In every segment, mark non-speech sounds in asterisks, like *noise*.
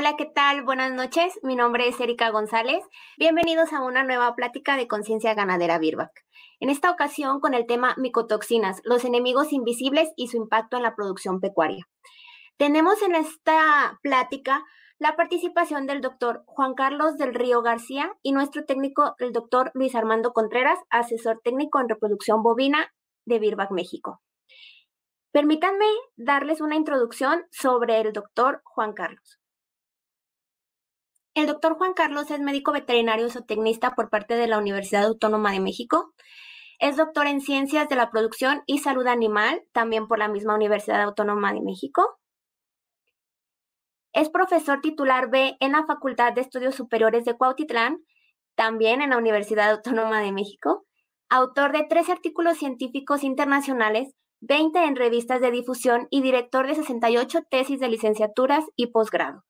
Hola, ¿qué tal? Buenas noches. Mi nombre es Erika González. Bienvenidos a una nueva plática de conciencia ganadera Birbac. En esta ocasión con el tema micotoxinas, los enemigos invisibles y su impacto en la producción pecuaria. Tenemos en esta plática la participación del doctor Juan Carlos del Río García y nuestro técnico, el doctor Luis Armando Contreras, asesor técnico en reproducción bovina de Birbac, México. Permítanme darles una introducción sobre el doctor Juan Carlos. El doctor Juan Carlos es médico veterinario zootecnista por parte de la Universidad Autónoma de México. Es doctor en Ciencias de la Producción y Salud Animal, también por la misma Universidad Autónoma de México. Es profesor titular B en la Facultad de Estudios Superiores de Cuautitlán, también en la Universidad Autónoma de México. Autor de tres artículos científicos internacionales, 20 en revistas de difusión y director de 68 tesis de licenciaturas y posgrado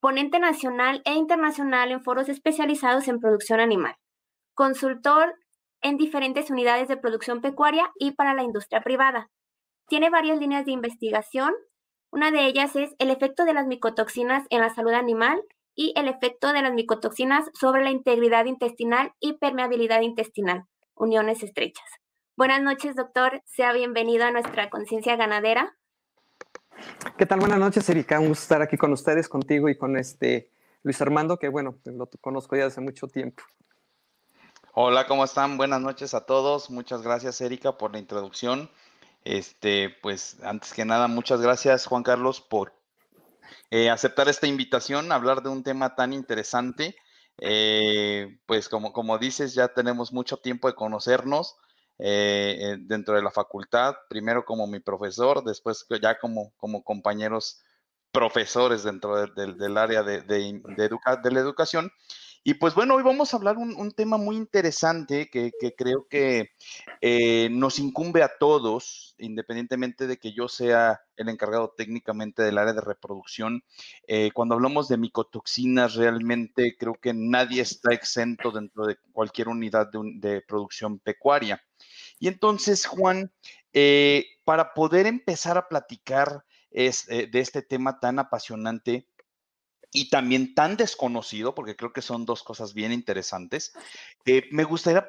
ponente nacional e internacional en foros especializados en producción animal, consultor en diferentes unidades de producción pecuaria y para la industria privada. Tiene varias líneas de investigación. Una de ellas es el efecto de las micotoxinas en la salud animal y el efecto de las micotoxinas sobre la integridad intestinal y permeabilidad intestinal, uniones estrechas. Buenas noches, doctor. Sea bienvenido a nuestra conciencia ganadera. ¿Qué tal? Buenas noches, Erika. Un gusto estar aquí con ustedes, contigo y con este Luis Armando, que bueno, lo conozco ya hace mucho tiempo. Hola, ¿cómo están? Buenas noches a todos. Muchas gracias, Erika, por la introducción. Este, pues, antes que nada, muchas gracias, Juan Carlos, por eh, aceptar esta invitación, hablar de un tema tan interesante. Eh, pues, como, como dices, ya tenemos mucho tiempo de conocernos. Eh, dentro de la facultad, primero como mi profesor, después ya como, como compañeros profesores dentro del área de, de, de, la educación. Y pues bueno, hoy vamos a hablar un, un tema muy interesante que, creo que eh, nos incumbe a todos, independientemente de que yo sea el encargado técnicamente del área de reproducción. Eh, cuando hablamos de micotoxinas, realmente creo que nadie está exento dentro de cualquier unidad de, producción pecuaria. Y entonces, Juan, eh, para poder empezar a platicar es, de este tema tan apasionante y también tan desconocido, porque creo que son dos cosas bien interesantes, eh, me gustaría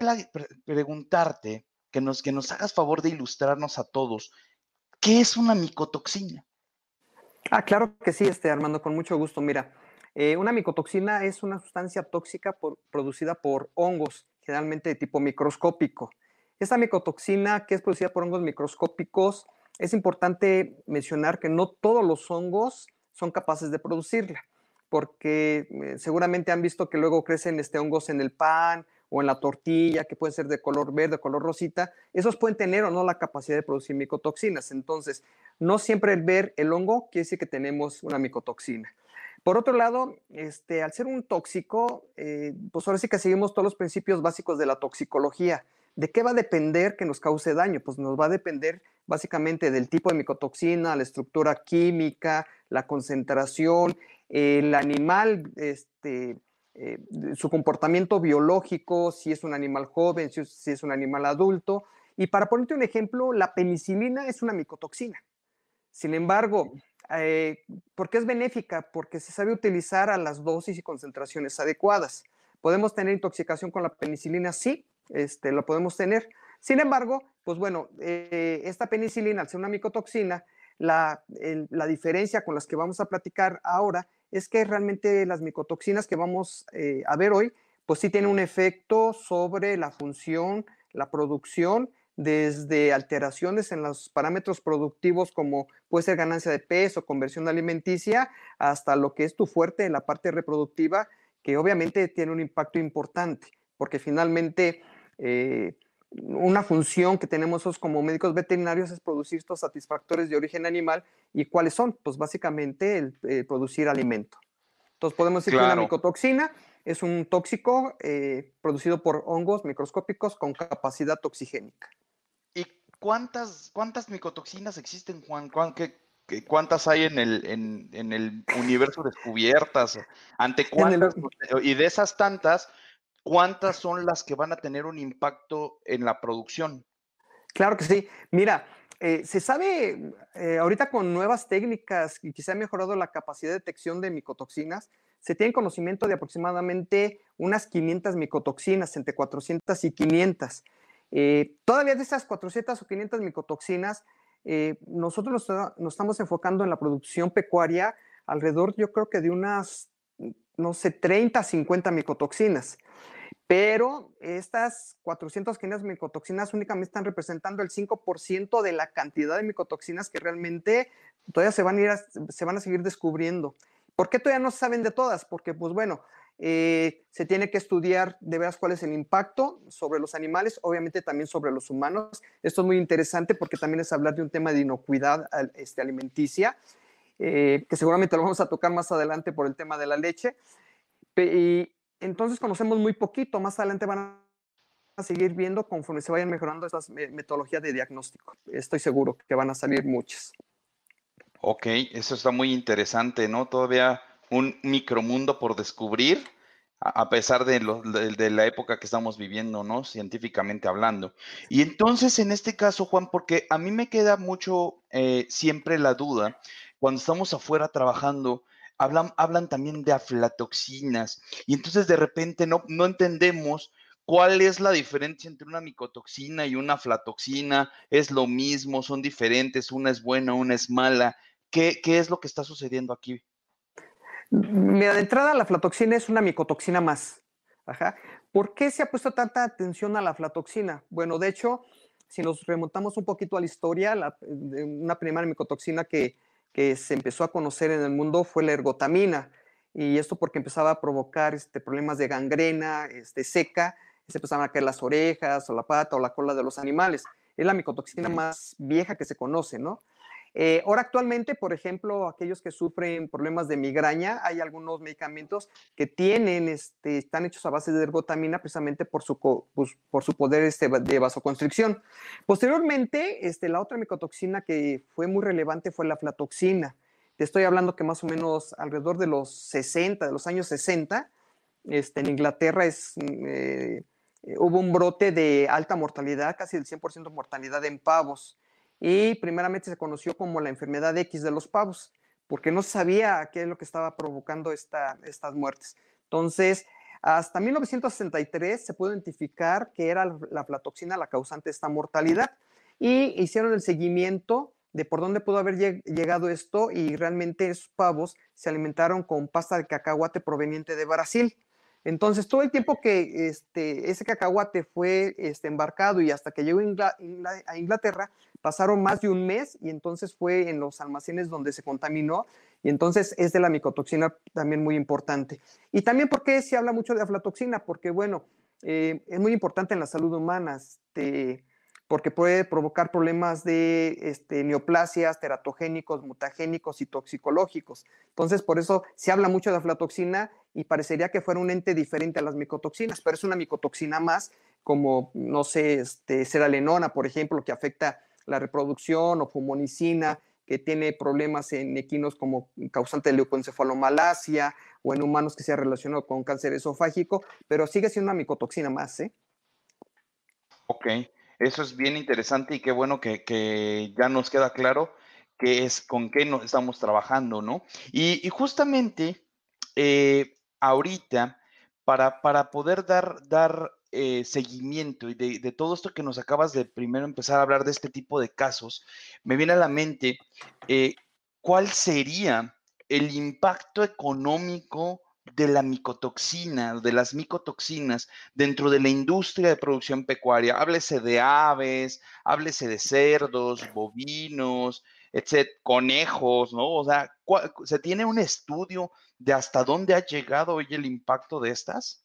preguntarte, que nos, que nos hagas favor de ilustrarnos a todos, ¿qué es una micotoxina? Ah, claro que sí, este, Armando, con mucho gusto. Mira, una micotoxina es una sustancia tóxica producida por hongos, generalmente de tipo microscópico. Esta micotoxina que es producida por hongos microscópicos, es importante mencionar que no todos los hongos son capaces de producirla, porque eh, seguramente han visto que luego crecen este, hongos en el pan o en la tortilla, que pueden ser de color verde, color rosita, esos pueden tener o no la capacidad de producir micotoxinas. Entonces, no siempre el ver el hongo quiere decir que tenemos una micotoxina. Por otro lado, este, al ser un tóxico, eh, pues ahora sí que seguimos todos los principios básicos de la toxicología. ¿De qué va a depender que nos cause daño? Pues nos va a depender básicamente del tipo de micotoxina, la estructura química, la concentración, el animal, este, eh, su comportamiento biológico, si es un animal joven, si es, un animal adulto. Y para ponerte un ejemplo, la penicilina es una micotoxina. Sin embargo, eh, ¿por qué es benéfica? Porque se sabe utilizar a las dosis y concentraciones adecuadas. ¿Podemos tener intoxicación con la penicilina? Sí, este, lo podemos tener. Sin embargo, pues bueno, eh, esta penicilina, al ser una micotoxina, la, diferencia con las que vamos a platicar ahora es que realmente las micotoxinas que vamos eh, a ver hoy, pues sí tienen un efecto sobre la función, la producción, desde alteraciones en los parámetros productivos como puede ser ganancia de peso, conversión alimenticia, hasta lo que es tu fuerte, la parte reproductiva, que obviamente tiene un impacto importante, porque finalmente eh, una función que tenemos como médicos veterinarios es producir estos satisfactores de origen animal. ¿Y cuáles son? Pues básicamente el, producir alimento. Entonces podemos decir que una micotoxina es un tóxico eh, producido por hongos microscópicos con capacidad toxigénica. ¿Y cuántas, cuántas micotoxinas existen, Juan? ¿Cuántas hay en el, en, el universo descubiertas? ¿Ante cuántas? Y de esas tantas, ¿cuántas son las que van a tener un impacto en la producción? Claro que sí. Mira, eh, se sabe eh, ahorita con nuevas técnicas y que se ha mejorado la capacidad de detección de micotoxinas, se tiene conocimiento de aproximadamente unas 500 micotoxinas, entre 400 y 500. Eh, todavía de esas 400 o 500 micotoxinas, nosotros nos, estamos enfocando en la producción pecuaria alrededor, yo creo que de unas, no sé, 30, 50 micotoxinas. Pero estas 400 micotoxinas únicamente están representando el 5% de la cantidad de micotoxinas que realmente todavía se van a, ir se van a seguir descubriendo. ¿Por qué todavía no saben de todas? Porque, pues bueno, eh, se tiene que estudiar de veras cuál es el impacto sobre los animales, obviamente también sobre los humanos. Esto es muy interesante porque también es hablar de un tema de inocuidad este, alimenticia, eh, que seguramente lo vamos a tocar más adelante por el tema de la leche. Y, entonces conocemos muy poquito, más adelante van a seguir viendo conforme se vayan mejorando estas metodologías de diagnóstico. Estoy seguro que van a salir muchas. Ok, eso está muy interesante, ¿no? Todavía un micromundo por descubrir, a pesar de, de, la época que estamos viviendo, ¿no? Científicamente hablando. Y entonces, en este caso, Juan, porque a mí me queda mucho eh, siempre la duda, cuando estamos afuera trabajando, hablan, hablan también de aflatoxinas y entonces de repente no, no entendemos cuál es la diferencia entre una micotoxina y una aflatoxina, es lo mismo, son diferentes, una es buena, una es mala. ¿Qué, qué es lo que está sucediendo aquí? Mira, de entrada la aflatoxina es una micotoxina más. Ajá. ¿Por qué se ha puesto tanta atención a la aflatoxina? Bueno, de hecho, si nos remontamos un poquito a la historia, la, una primera micotoxina que, que se empezó a conocer en el mundo fue la ergotamina. Y esto porque empezaba a provocar este, problemas de gangrena, este, seca, se empezaban a caer las orejas o la pata o la cola de los animales. Es la micotoxina más vieja que se conoce, ¿no? Eh, ahora actualmente, por ejemplo, aquellos que sufren problemas de migraña, hay algunos medicamentos que tienen, este, están hechos a base de ergotamina precisamente por su, pues, por su poder este, de vasoconstricción. Posteriormente, este, la otra micotoxina que fue muy relevante fue la aflatoxina. Te estoy hablando que más o menos alrededor de los 60, de los años 60, este, en Inglaterra es, eh, hubo un brote de alta mortalidad, casi del 100% mortalidad en pavos y primeramente se conoció como la enfermedad X de los pavos, porque no sabía qué es lo que estaba provocando esta, estas muertes. Entonces, hasta 1963 se pudo identificar que era la aflatoxina la causante de esta mortalidad y hicieron el seguimiento de por dónde pudo haber llegado esto y realmente esos pavos se alimentaron con pasta de cacahuate proveniente de Brasil. Entonces, todo el tiempo que este, ese cacahuate fue este, embarcado y hasta que llegó a Inglaterra, pasaron más de un mes y entonces fue en los almacenes donde se contaminó y entonces es de la micotoxina también muy importante. Y también porque se habla mucho de aflatoxina, porque bueno, eh, es muy importante en la salud humana. Este, porque puede provocar problemas de este, neoplasias, teratogénicos, mutagénicos y toxicológicos. Entonces, por eso se habla mucho de aflatoxina y parecería que fuera un ente diferente a las micotoxinas, pero es una micotoxina más, como, no sé, este, seralenona, por ejemplo, que afecta la reproducción, o fumonicina, que tiene problemas en equinos como causante de leucoencefalomalacia o en humanos que se ha relacionado con cáncer esofágico, pero sigue siendo una micotoxina más, ¿eh? Ok. Eso es bien interesante y qué bueno que, ya nos queda claro qué es, con qué nos estamos trabajando, ¿no? Y, justamente eh, ahorita, para, para, poder dar, dar eh, seguimiento y de, todo esto que nos acabas de primero empezar a hablar de este tipo de casos, me viene a la mente eh, cuál sería el impacto económico de la micotoxina, de las micotoxinas dentro de la industria de producción pecuaria. Háblese de aves, háblese de cerdos, bovinos, etc., conejos, ¿no? O sea, ¿se tiene un estudio de hasta dónde ha llegado hoy el impacto de estas?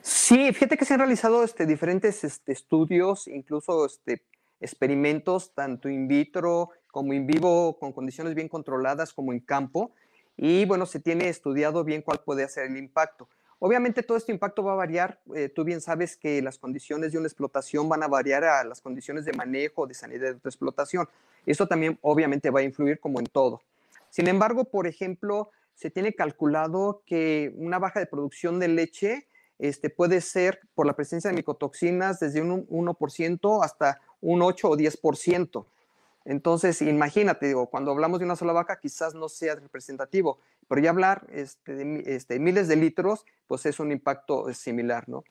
Sí, fíjate que se han realizado este, diferentes este, estudios, incluso este, experimentos, tanto in vitro como in vivo, con condiciones bien controladas, como en campo, y bueno, se tiene estudiado bien cuál puede ser el impacto. Obviamente todo este impacto va a variar, eh, tú bien sabes que las condiciones de una explotación van a variar a las condiciones de manejo, de sanidad de otra explotación. Eso también obviamente va a influir como en todo. Sin embargo, por ejemplo, se tiene calculado que una baja de producción de leche este, puede ser por la presencia de micotoxinas desde un 1% hasta un 8 o 10%. Entonces, imagínate, digo, cuando hablamos de una sola vaca, quizás no sea representativo, pero ya hablar este, de este, miles de litros, pues es un impacto similar, ¿no?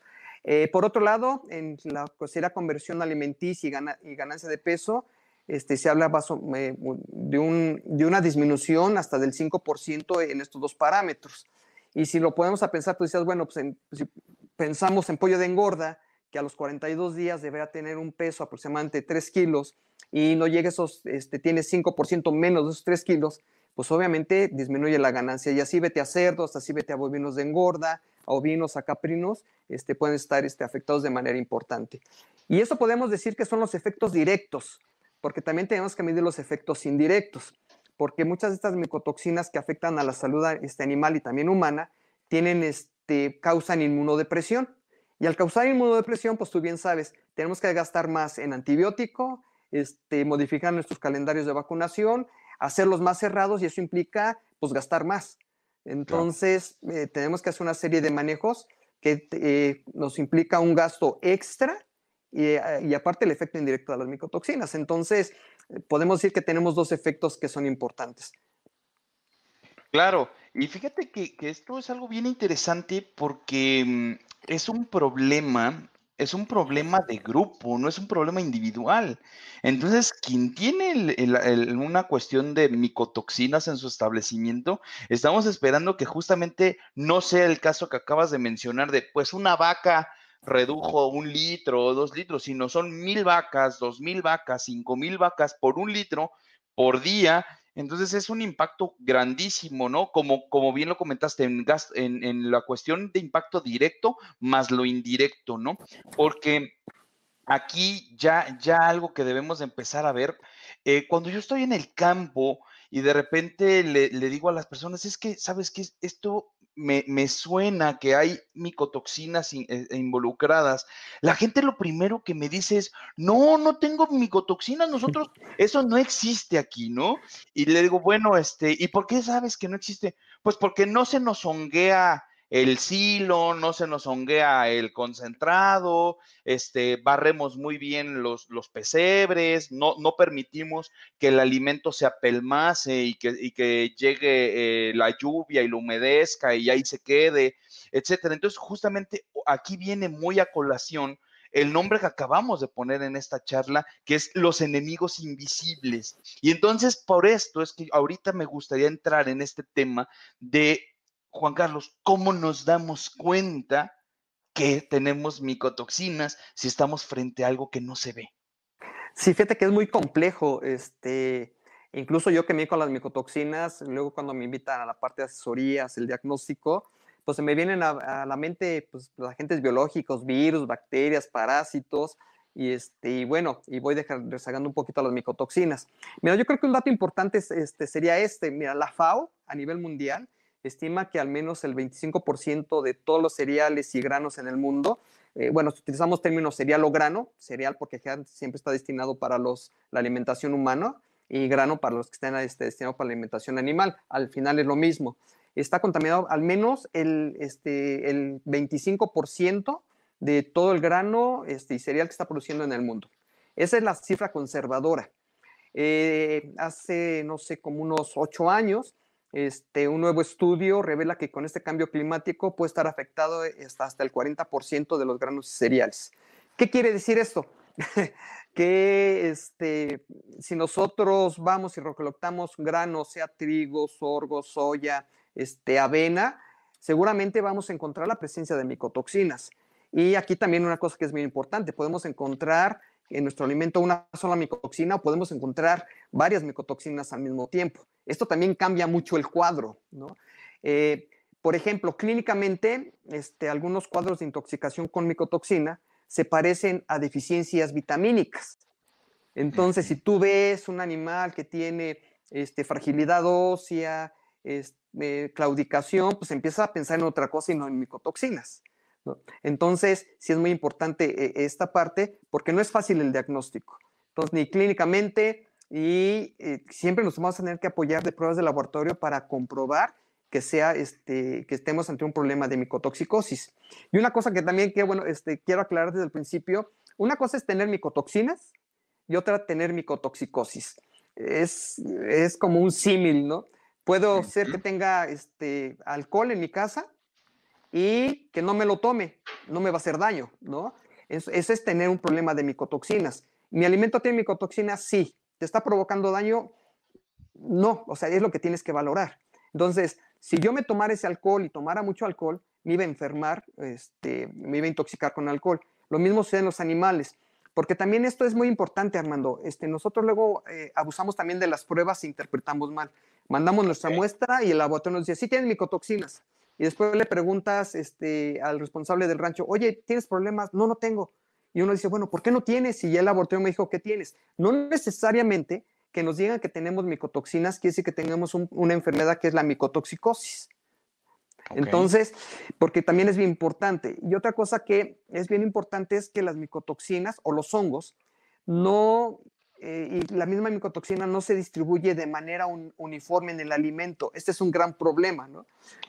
Eh, por otro lado, en la considera conversión alimenticia y, ganancia de peso, este, se habla de, un, de, una disminución hasta del 5% en estos dos parámetros. Y si lo podemos a pensar, pues decías, bueno, pues si pensamos en pollo de engorda, a los 42 días deberá tener un peso aproximadamente 3 kilos y no llega esos, este, tiene 5% menos de esos 3 kilos, pues obviamente disminuye la ganancia. Y así vete a cerdos, así vete a bovinos de engorda, a ovinos, a caprinos, este, pueden estar este, afectados de manera importante. Y eso podemos decir que son los efectos directos, porque también tenemos que medir los efectos indirectos, porque muchas de estas micotoxinas que afectan a la salud este, animal y también humana tienen, este, causan inmunodepresión. Y al causar inmunodepresión, pues tú bien sabes, tenemos que gastar más en antibiótico, este, modificar nuestros calendarios de vacunación, hacerlos más cerrados y eso implica pues gastar más. Entonces, eh, tenemos que hacer una serie de manejos que eh, nos implica un gasto extra y, eh, y, aparte el efecto indirecto de las micotoxinas. Entonces, podemos decir que tenemos dos efectos que son importantes. Claro, y fíjate que, que esto es algo bien interesante porque mm, es un problema, es un problema de grupo, no es un problema individual. Entonces, quien tiene una cuestión de micotoxinas en su establecimiento, estamos esperando que justamente no sea el caso que acabas de mencionar de, pues una vaca redujo un litro o dos litros, sino son mil vacas, dos mil vacas, cinco mil vacas por un litro por día entonces es un impacto grandísimo, ¿no? Como, como bien lo comentaste, en, en, la cuestión de impacto directo más lo indirecto, ¿no? Porque aquí ya, ya algo que debemos empezar a ver, eh, cuando yo estoy en el campo y de repente le, le, digo a las personas, es que, ¿sabes qué? Esto me, suena que hay micotoxinas eh, eh, involucradas, la gente lo primero que me dice es, no, no tengo micotoxinas, nosotros, *laughs* eso no existe aquí, ¿no? Y le digo, bueno, este, ¿y por qué sabes que no existe? Pues porque no se nos honguea el silo, no se nos honguea el concentrado, este, barremos muy bien los, los pesebres, no, no, permitimos que el alimento se apelmase y que, y que llegue eh, la lluvia y lo humedezca y ahí se quede, etcétera. Entonces, justamente aquí viene muy a colación el nombre que acabamos de poner en esta charla, que es los enemigos invisibles. Y entonces, por esto es que ahorita me gustaría entrar en este tema de Juan Carlos, ¿cómo nos damos cuenta que tenemos micotoxinas si estamos frente a algo que no se ve? Sí, fíjate que es muy complejo. Este, incluso yo que me con las micotoxinas, luego cuando me invitan a la parte de asesorías, el diagnóstico, pues se me vienen a, la mente pues, agentes biológicos, virus, bacterias, parásitos, y, este, y bueno, y voy rezagando un poquito las micotoxinas. Mira, yo creo que un dato importante este, sería este. Mira, la FAO a nivel mundial estima que al menos el 25% de todos los cereales y granos en el mundo, eh, bueno, utilizamos términos cereal o grano, cereal porque siempre está destinado para los, la alimentación humana y grano para los que estén este, destinados para la alimentación animal. Al final es lo mismo. Está contaminado al menos el, este, el 25% de todo el grano este, y cereal que está produciendo en el mundo. Esa es la cifra conservadora. Eh, hace, no sé, como unos ocho años, este, un nuevo estudio revela que con este cambio climático puede estar afectado hasta, el 40% de los granos cereales. ¿Qué quiere decir esto? *laughs* que este, si nosotros vamos y recolectamos granos, sea trigo, sorgo, soya, este, avena, seguramente vamos a encontrar la presencia de micotoxinas. Y aquí también una cosa que es muy importante, podemos encontrar en nuestro alimento una sola micotoxina o podemos encontrar varias micotoxinas al mismo tiempo. Esto también cambia mucho el cuadro, ¿no? Eh, por ejemplo, clínicamente, este, algunos cuadros de intoxicación con micotoxina se parecen a deficiencias vitamínicas. Entonces, si tú ves un animal que tiene este, fragilidad ósea, este, claudicación, pues empieza a pensar en otra cosa y no en micotoxinas. Entonces, sí es muy importante eh, esta parte porque no es fácil el diagnóstico. Entonces, ni clínicamente y eh, siempre nos vamos a tener que apoyar de pruebas de laboratorio para comprobar que sea este que estemos ante un problema de micotoxicosis. Y una cosa que también que bueno, este quiero aclarar desde el principio, una cosa es tener micotoxinas y otra tener micotoxicosis. es, es como un símil, ¿no? Puedo ser que tenga este, alcohol en mi casa y que no me lo tome, no me va a hacer daño, ¿no? Eso, es tener un problema de micotoxinas. ¿Mi alimento tiene micotoxinas? Sí. ¿Te está provocando daño? No, o sea, es lo que tienes que valorar. Entonces, si yo me tomara ese alcohol y tomara mucho alcohol, me iba a enfermar, este, me iba a intoxicar con alcohol. Lo mismo sucede en los animales, porque también esto es muy importante, Armando. Este, nosotros luego eh, abusamos también de las pruebas e interpretamos mal. Mandamos nuestra muestra y el laboratorio nos dice, sí tienes micotoxinas. Y después le preguntas este, al responsable del rancho, oye, ¿tienes problemas? No, no tengo. Y uno dice, bueno, ¿por qué no tienes? Y ya el laboratorio me dijo, ¿qué tienes? No necesariamente que nos digan que tenemos micotoxinas quiere decir que tengamos una enfermedad que es la micotoxicosis. Entonces, porque también es bien importante. Y otra cosa que es bien importante es que las micotoxinas o los hongos no, eh, y la misma micotoxina no se distribuye de manera uniforme en el alimento. Este es un gran problema, ¿no?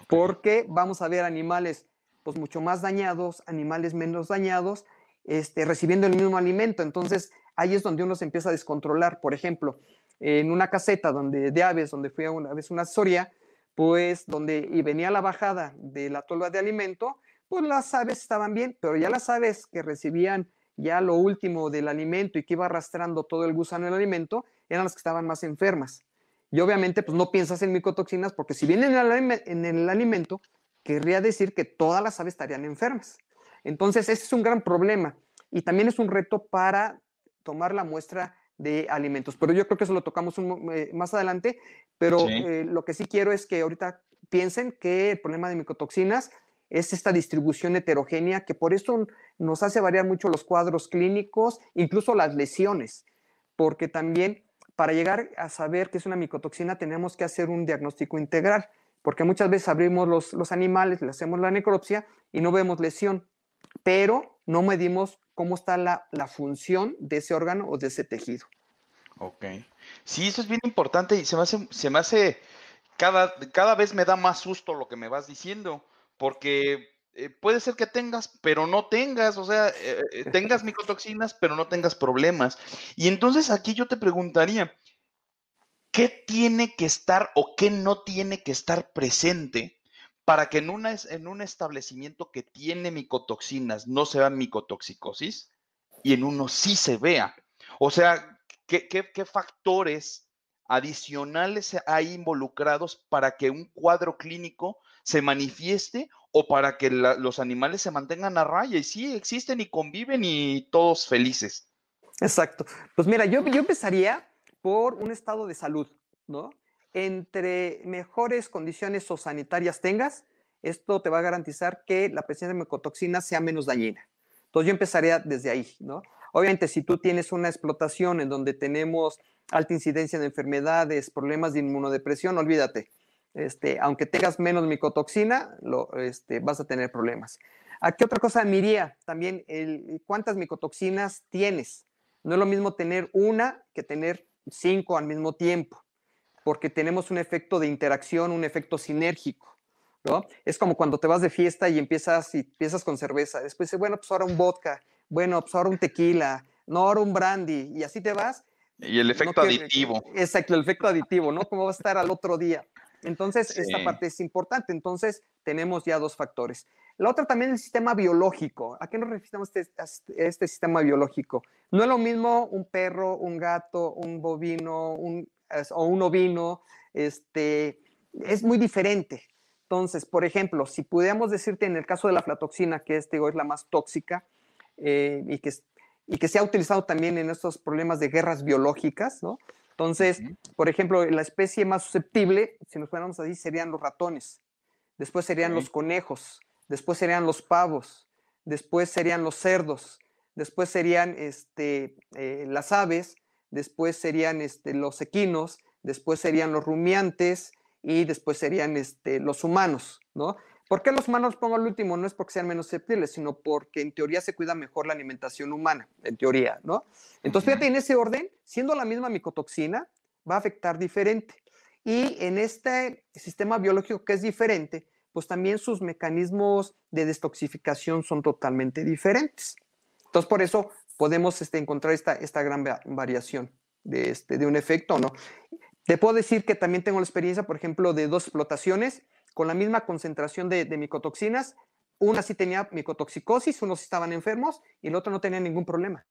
Porque vamos a ver animales pues mucho más dañados, animales menos dañados, este, recibiendo el mismo alimento. Entonces, ahí es donde uno se empieza a descontrolar. Por ejemplo, en una caseta donde, de aves, donde fui a una vez una asesoría, pues donde y venía la bajada de la tolva de alimento, pues las aves estaban bien, pero ya las aves que recibían ya lo último del alimento y que iba arrastrando todo el gusano del alimento, eran las que estaban más enfermas. Y obviamente, pues no piensas en micotoxinas, porque si vienen en el alimento, querría decir que todas las aves estarían enfermas. Entonces, ese es un gran problema. Y también es un reto para tomar la muestra de alimentos. Pero yo creo que eso lo tocamos eh, más adelante, pero eh, lo que sí quiero es que ahorita piensen que el problema de micotoxinas es esta distribución heterogénea que por eso nos hace variar mucho los cuadros clínicos, incluso las lesiones, porque también para llegar a saber que es una micotoxina tenemos que hacer un diagnóstico integral, porque muchas veces abrimos los, los animales, le hacemos la necropsia y no vemos lesión, pero no medimos cómo está la, función de ese órgano o de ese tejido. Ok. Sí, eso es bien importante y se me hace, se me hace cada, cada vez me da más susto lo que me vas diciendo, porque eh, puede ser que tengas, pero no tengas, o sea, eh, eh, tengas micotoxinas, pero no tengas problemas. Y entonces aquí yo te preguntaría, ¿qué tiene que estar o qué no tiene que estar presente para que en, una, en un establecimiento que tiene micotoxinas no se vea micotoxicosis y en uno sí se vea. O sea, ¿qué, factores adicionales hay involucrados para que un cuadro clínico se manifieste o para que los animales se mantengan a raya y sí existen y conviven y todos felices? Exacto. Pues mira, yo, yo empezaría por un estado de salud, ¿no? Entre mejores condiciones o sanitarias tengas, esto te va a garantizar que la presencia de micotoxina sea menos dañina. Entonces yo empezaría desde ahí, ¿no? Obviamente, si tú tienes una explotación en donde tenemos alta incidencia de enfermedades, problemas de inmunodepresión, olvídate. Este, aunque tengas menos micotoxina, lo, este, vas a tener problemas. Aquí otra cosa miría también, cuántas micotoxinas tienes. No es lo mismo tener una que tener cinco al mismo tiempo porque tenemos un efecto de interacción, un efecto sinérgico. ¿no? Es como cuando te vas de fiesta y empiezas, y empiezas con cerveza. Después dices, bueno, pues ahora un vodka, bueno, pues ahora un tequila, no, ahora un brandy, y así te vas. Y el efecto aditivo. Exacto, el efecto aditivo, ¿no? ¿Cómo va a estar al otro día? Entonces, esta parte es importante. Entonces, tenemos ya dos factores. La otra también es el sistema biológico. ¿A qué nos referimos este, este sistema biológico? No es lo mismo un perro, un gato, un bovino, un o un ovino, este, es muy diferente. Entonces, por ejemplo, si pudiéramos decirte en el caso de la flatoxina, que es, es la más tóxica eh, y, que, y que se ha utilizado también en estos problemas de guerras biológicas, ¿no? Entonces, por ejemplo, la especie más susceptible, si nos fuéramos así, serían los ratones, después serían los conejos, después serían los pavos, después serían los cerdos, después serían este, eh, las aves, después serían este, los equinos, después serían los rumiantes y después serían este, los humanos, ¿no? ¿Por qué los humanos pongo al último? No es porque sean menos susceptibles, sino porque en teoría se cuida mejor la alimentación humana, en teoría, ¿no? Entonces, fíjate, en ese orden, siendo la misma micotoxina, va a afectar diferente. Y en este sistema biológico que es diferente, pues también sus mecanismos de destoxificación son totalmente diferentes. Entonces, por eso podemos este, encontrar esta, esta gran variación. de, este, de un efecto no. Te puedo decir que también tengo la experiencia, por ejemplo, de dos explotaciones con la misma concentración de, de micotoxinas. Una sí tenía micotoxicosis, unos estaban enfermos y el otro no tenía ningún problema.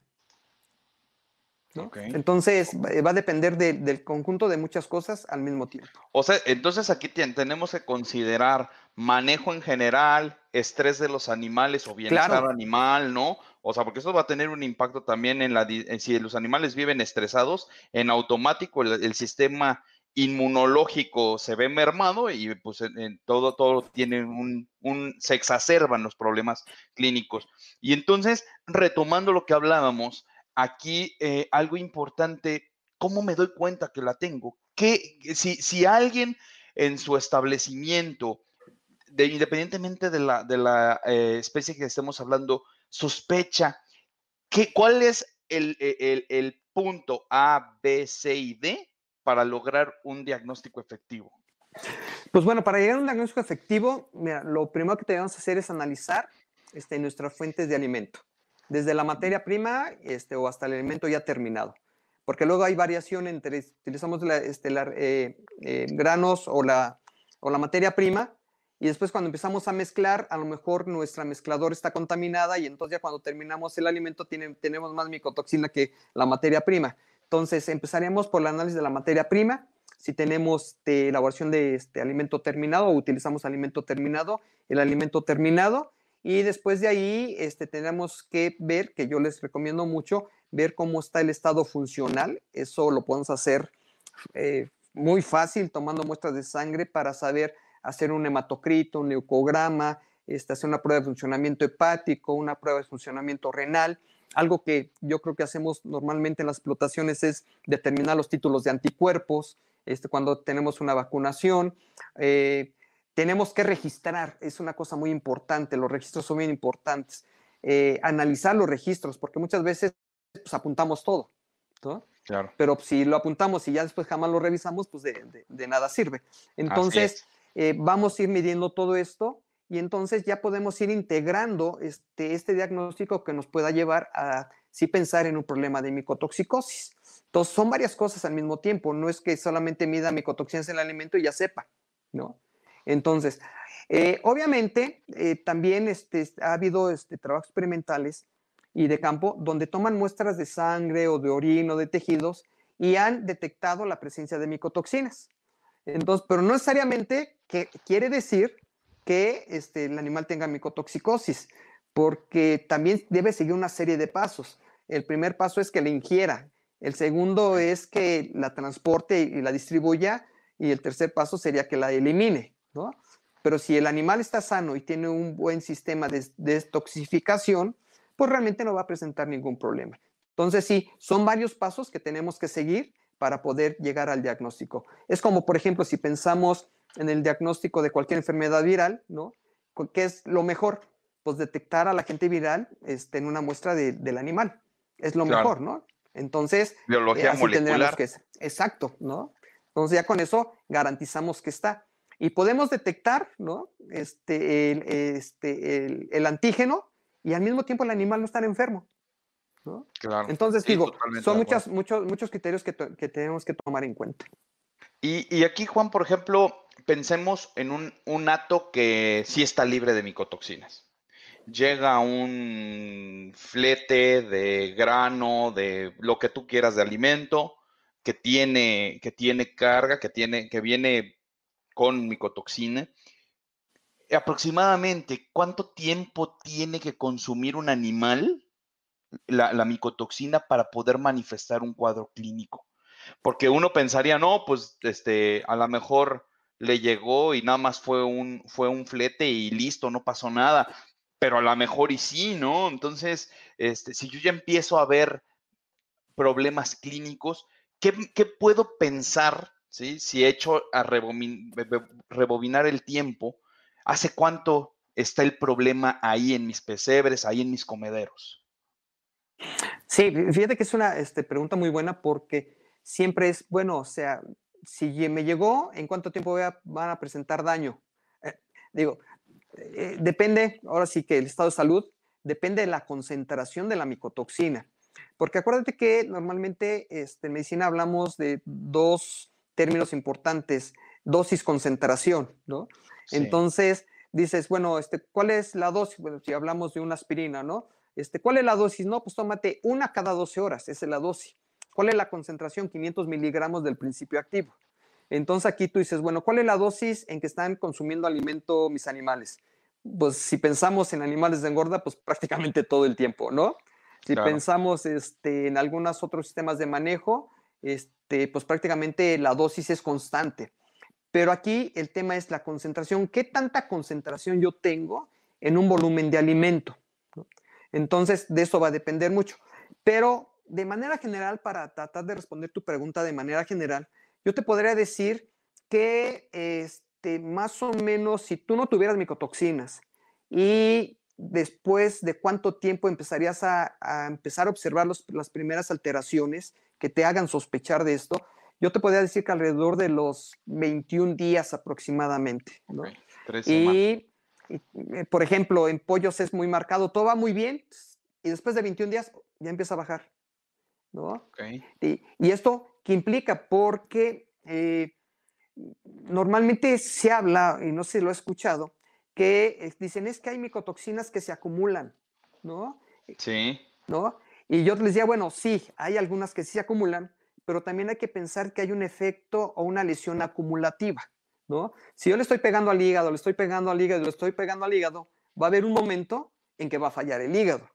Entonces va a depender del conjunto de muchas cosas al mismo tiempo. O sea, entonces aquí tenemos que considerar manejo en general, estrés de los animales o bienestar animal, ¿no? O sea, porque eso va a tener un impacto también en la si los animales viven estresados, en automático el, sistema inmunológico se ve mermado y pues en, todo, todo tiene un, un, se exacerban los problemas clínicos. Y entonces, retomando lo que hablábamos, aquí eh, algo importante, ¿cómo me doy cuenta que la tengo? Que si, si alguien en su establecimiento, de, independientemente de la, de la eh, especie que estemos hablando, sospecha, ¿qué, ¿cuál es el, el, el punto A, B, C y D para lograr un diagnóstico efectivo? Pues bueno, para llegar a un diagnóstico efectivo, lo primero que tenemos que hacer es analizar este, nuestras fuentes de alimento desde la materia prima este, o hasta el elemento ya terminado. Porque luego hay variación entre, utilizamos la, este, eh, eh, granos o la, o la materia prima, y después cuando empezamos a mezclar, a lo mejor nuestra mezcladora está contaminada y entonces ya cuando terminamos el alimento tiene, tenemos más micotoxina que la materia prima. Entonces empezaríamos por el análisis de la materia prima, si tenemos este, elaboración de este alimento terminado o utilizamos alimento terminado, el alimento terminado, y después de ahí este, tenemos que ver, que yo les recomiendo mucho, ver cómo está el estado funcional. Eso lo podemos hacer eh, muy fácil tomando muestras de sangre para saber hacer un hematocrito, un leucograma, este, hacer una prueba de funcionamiento hepático, una prueba de funcionamiento renal. Algo que yo creo que hacemos normalmente en las explotaciones es determinar los títulos de anticuerpos, este, cuando tenemos una vacunación. Eh, tenemos que registrar, es una cosa muy importante, los registros son bien importantes. Eh, analizar los registros, porque muchas veces pues, apuntamos todo, ¿no? Claro. Pero si lo apuntamos y ya después jamás lo revisamos, pues de, nada sirve. Entonces, eh, vamos a ir midiendo todo esto y entonces ya podemos ir integrando este, este diagnóstico que nos pueda llevar a sí pensar en un problema de micotoxicosis. Entonces, son varias cosas al mismo tiempo, no es que solamente mida micotoxinas en el alimento y ya sepa, ¿no? Entonces, eh, obviamente, eh, también este, ha habido este, trabajos experimentales y de campo donde toman muestras de sangre o de orina o de tejidos y han detectado la presencia de micotoxinas. Entonces, pero no necesariamente que quiere decir que este, el animal tenga micotoxicosis, porque también debe seguir una serie de pasos. El primer paso es que la ingiera, el segundo es que la transporte y la distribuya, y el tercer paso sería que la elimine. Pero si el animal está sano y tiene un buen sistema de detoxificación, pues realmente no va a presentar ningún problema. Entonces, sí, son varios pasos que tenemos que seguir para poder llegar al diagnóstico. Es como, por ejemplo, si pensamos en el diagnóstico de cualquier enfermedad viral, ¿no? ¿Qué es lo mejor? Pues detectar al agente viral este, en una muestra del animal. Es lo mejor, ¿no? Entonces, biología eh, molecular. Que exacto, ¿no? Entonces ya con eso garantizamos que está y podemos detectar ¿no? este, el, este, el, antígeno y al mismo tiempo el animal no está enfermo. ¿no? Claro, Entonces, digo, son muchas, muchos, muchos criterios que, que, tenemos que tomar en cuenta. Y, y, aquí, Juan, por ejemplo, pensemos en un, un ato que sí está libre de micotoxinas. Llega un flete de grano, de lo que tú quieras de alimento, que tiene, que tiene carga, que, tiene, que viene con micotoxina. Aproximadamente, ¿cuánto tiempo tiene que consumir un animal la, micotoxina para poder manifestar un cuadro clínico? Porque uno pensaría, no, pues este, a lo mejor le llegó y nada más fue un, fue un flete y listo, no pasó nada. Pero a lo mejor y sí, ¿no? Entonces, este, si yo ya empiezo a ver problemas clínicos, ¿qué, qué puedo pensar si he hecho a rebobinar el tiempo, ¿hace cuánto está el problema ahí en mis pesebres, ahí en mis comederos? Sí, fíjate que es una este, pregunta muy buena porque siempre es, bueno, o sea, si me llegó, ¿en cuánto tiempo van a presentar daño? Eh, digo, eh, depende, ahora sí que el estado de salud depende de la concentración de la micotoxina. Porque acuérdate que normalmente este, en medicina hablamos de dos términos importantes, dosis, concentración, ¿no? Entonces, dices, bueno, este, ¿cuál es la dosis? Bueno, si hablamos de una aspirina, ¿no? Este, ¿Cuál es la dosis? No, pues tómate una cada 12 horas, esa es la dosis. ¿Cuál es la concentración? 500 miligramos del principio activo. Entonces aquí tú dices, bueno, ¿cuál es la dosis en que están consumiendo alimento mis animales? Pues si pensamos en animales de engorda, pues prácticamente todo el tiempo, ¿no? Si pensamos este, en algunos otros sistemas de manejo, este, pues prácticamente la dosis es constante. Pero aquí el tema es la concentración. ¿Qué tanta concentración yo tengo en un volumen de alimento? Entonces, de eso va a depender mucho. Pero de manera general, para tratar de responder tu pregunta de manera general, yo te podría decir que este, más o menos si tú no tuvieras micotoxinas y después de cuánto tiempo empezarías a, empezar a observar las primeras alteraciones que te hagan sospechar de esto, yo te podría decir que alrededor de los 21 días aproximadamente. y, eh, por ejemplo, en pollos es muy marcado, todo va muy bien y después de 21 días ya empieza a bajar. ¿no? Y, esto qué implica porque eh, normalmente se habla, y no sé si lo he escuchado, que dicen es que hay micotoxinas que se acumulan, ¿no? Sí. ¿No? Y yo les decía, bueno, sí, hay algunas que sí se acumulan, pero también hay que pensar que hay un efecto o una lesión acumulativa, ¿no? Si yo le estoy pegando al hígado, le estoy pegando al hígado, le estoy pegando al hígado, va a haber un momento en que va a fallar el hígado,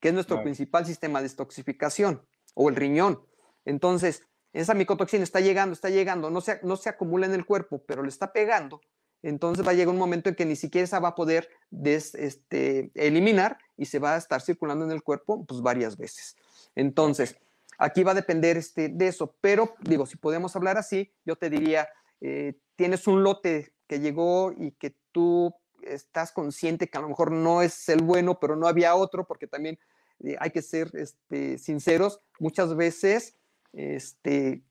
que es nuestro principal sistema de detoxificación o el riñón. Entonces, esa micotoxina está llegando, está llegando, no se, no se acumula en el cuerpo, pero le está pegando. Entonces va a llegar un momento en que ni siquiera esa va a poder este, eliminar y se va a estar circulando en el cuerpo pues, varias veces. Entonces, aquí va a depender este, de eso. Pero, digo, si podemos hablar así, yo te diría, eh, tienes un lote que llegó y que tú estás consciente que a lo mejor no es el bueno, pero no había otro, porque también eh, hay que ser este, sinceros, muchas veces este,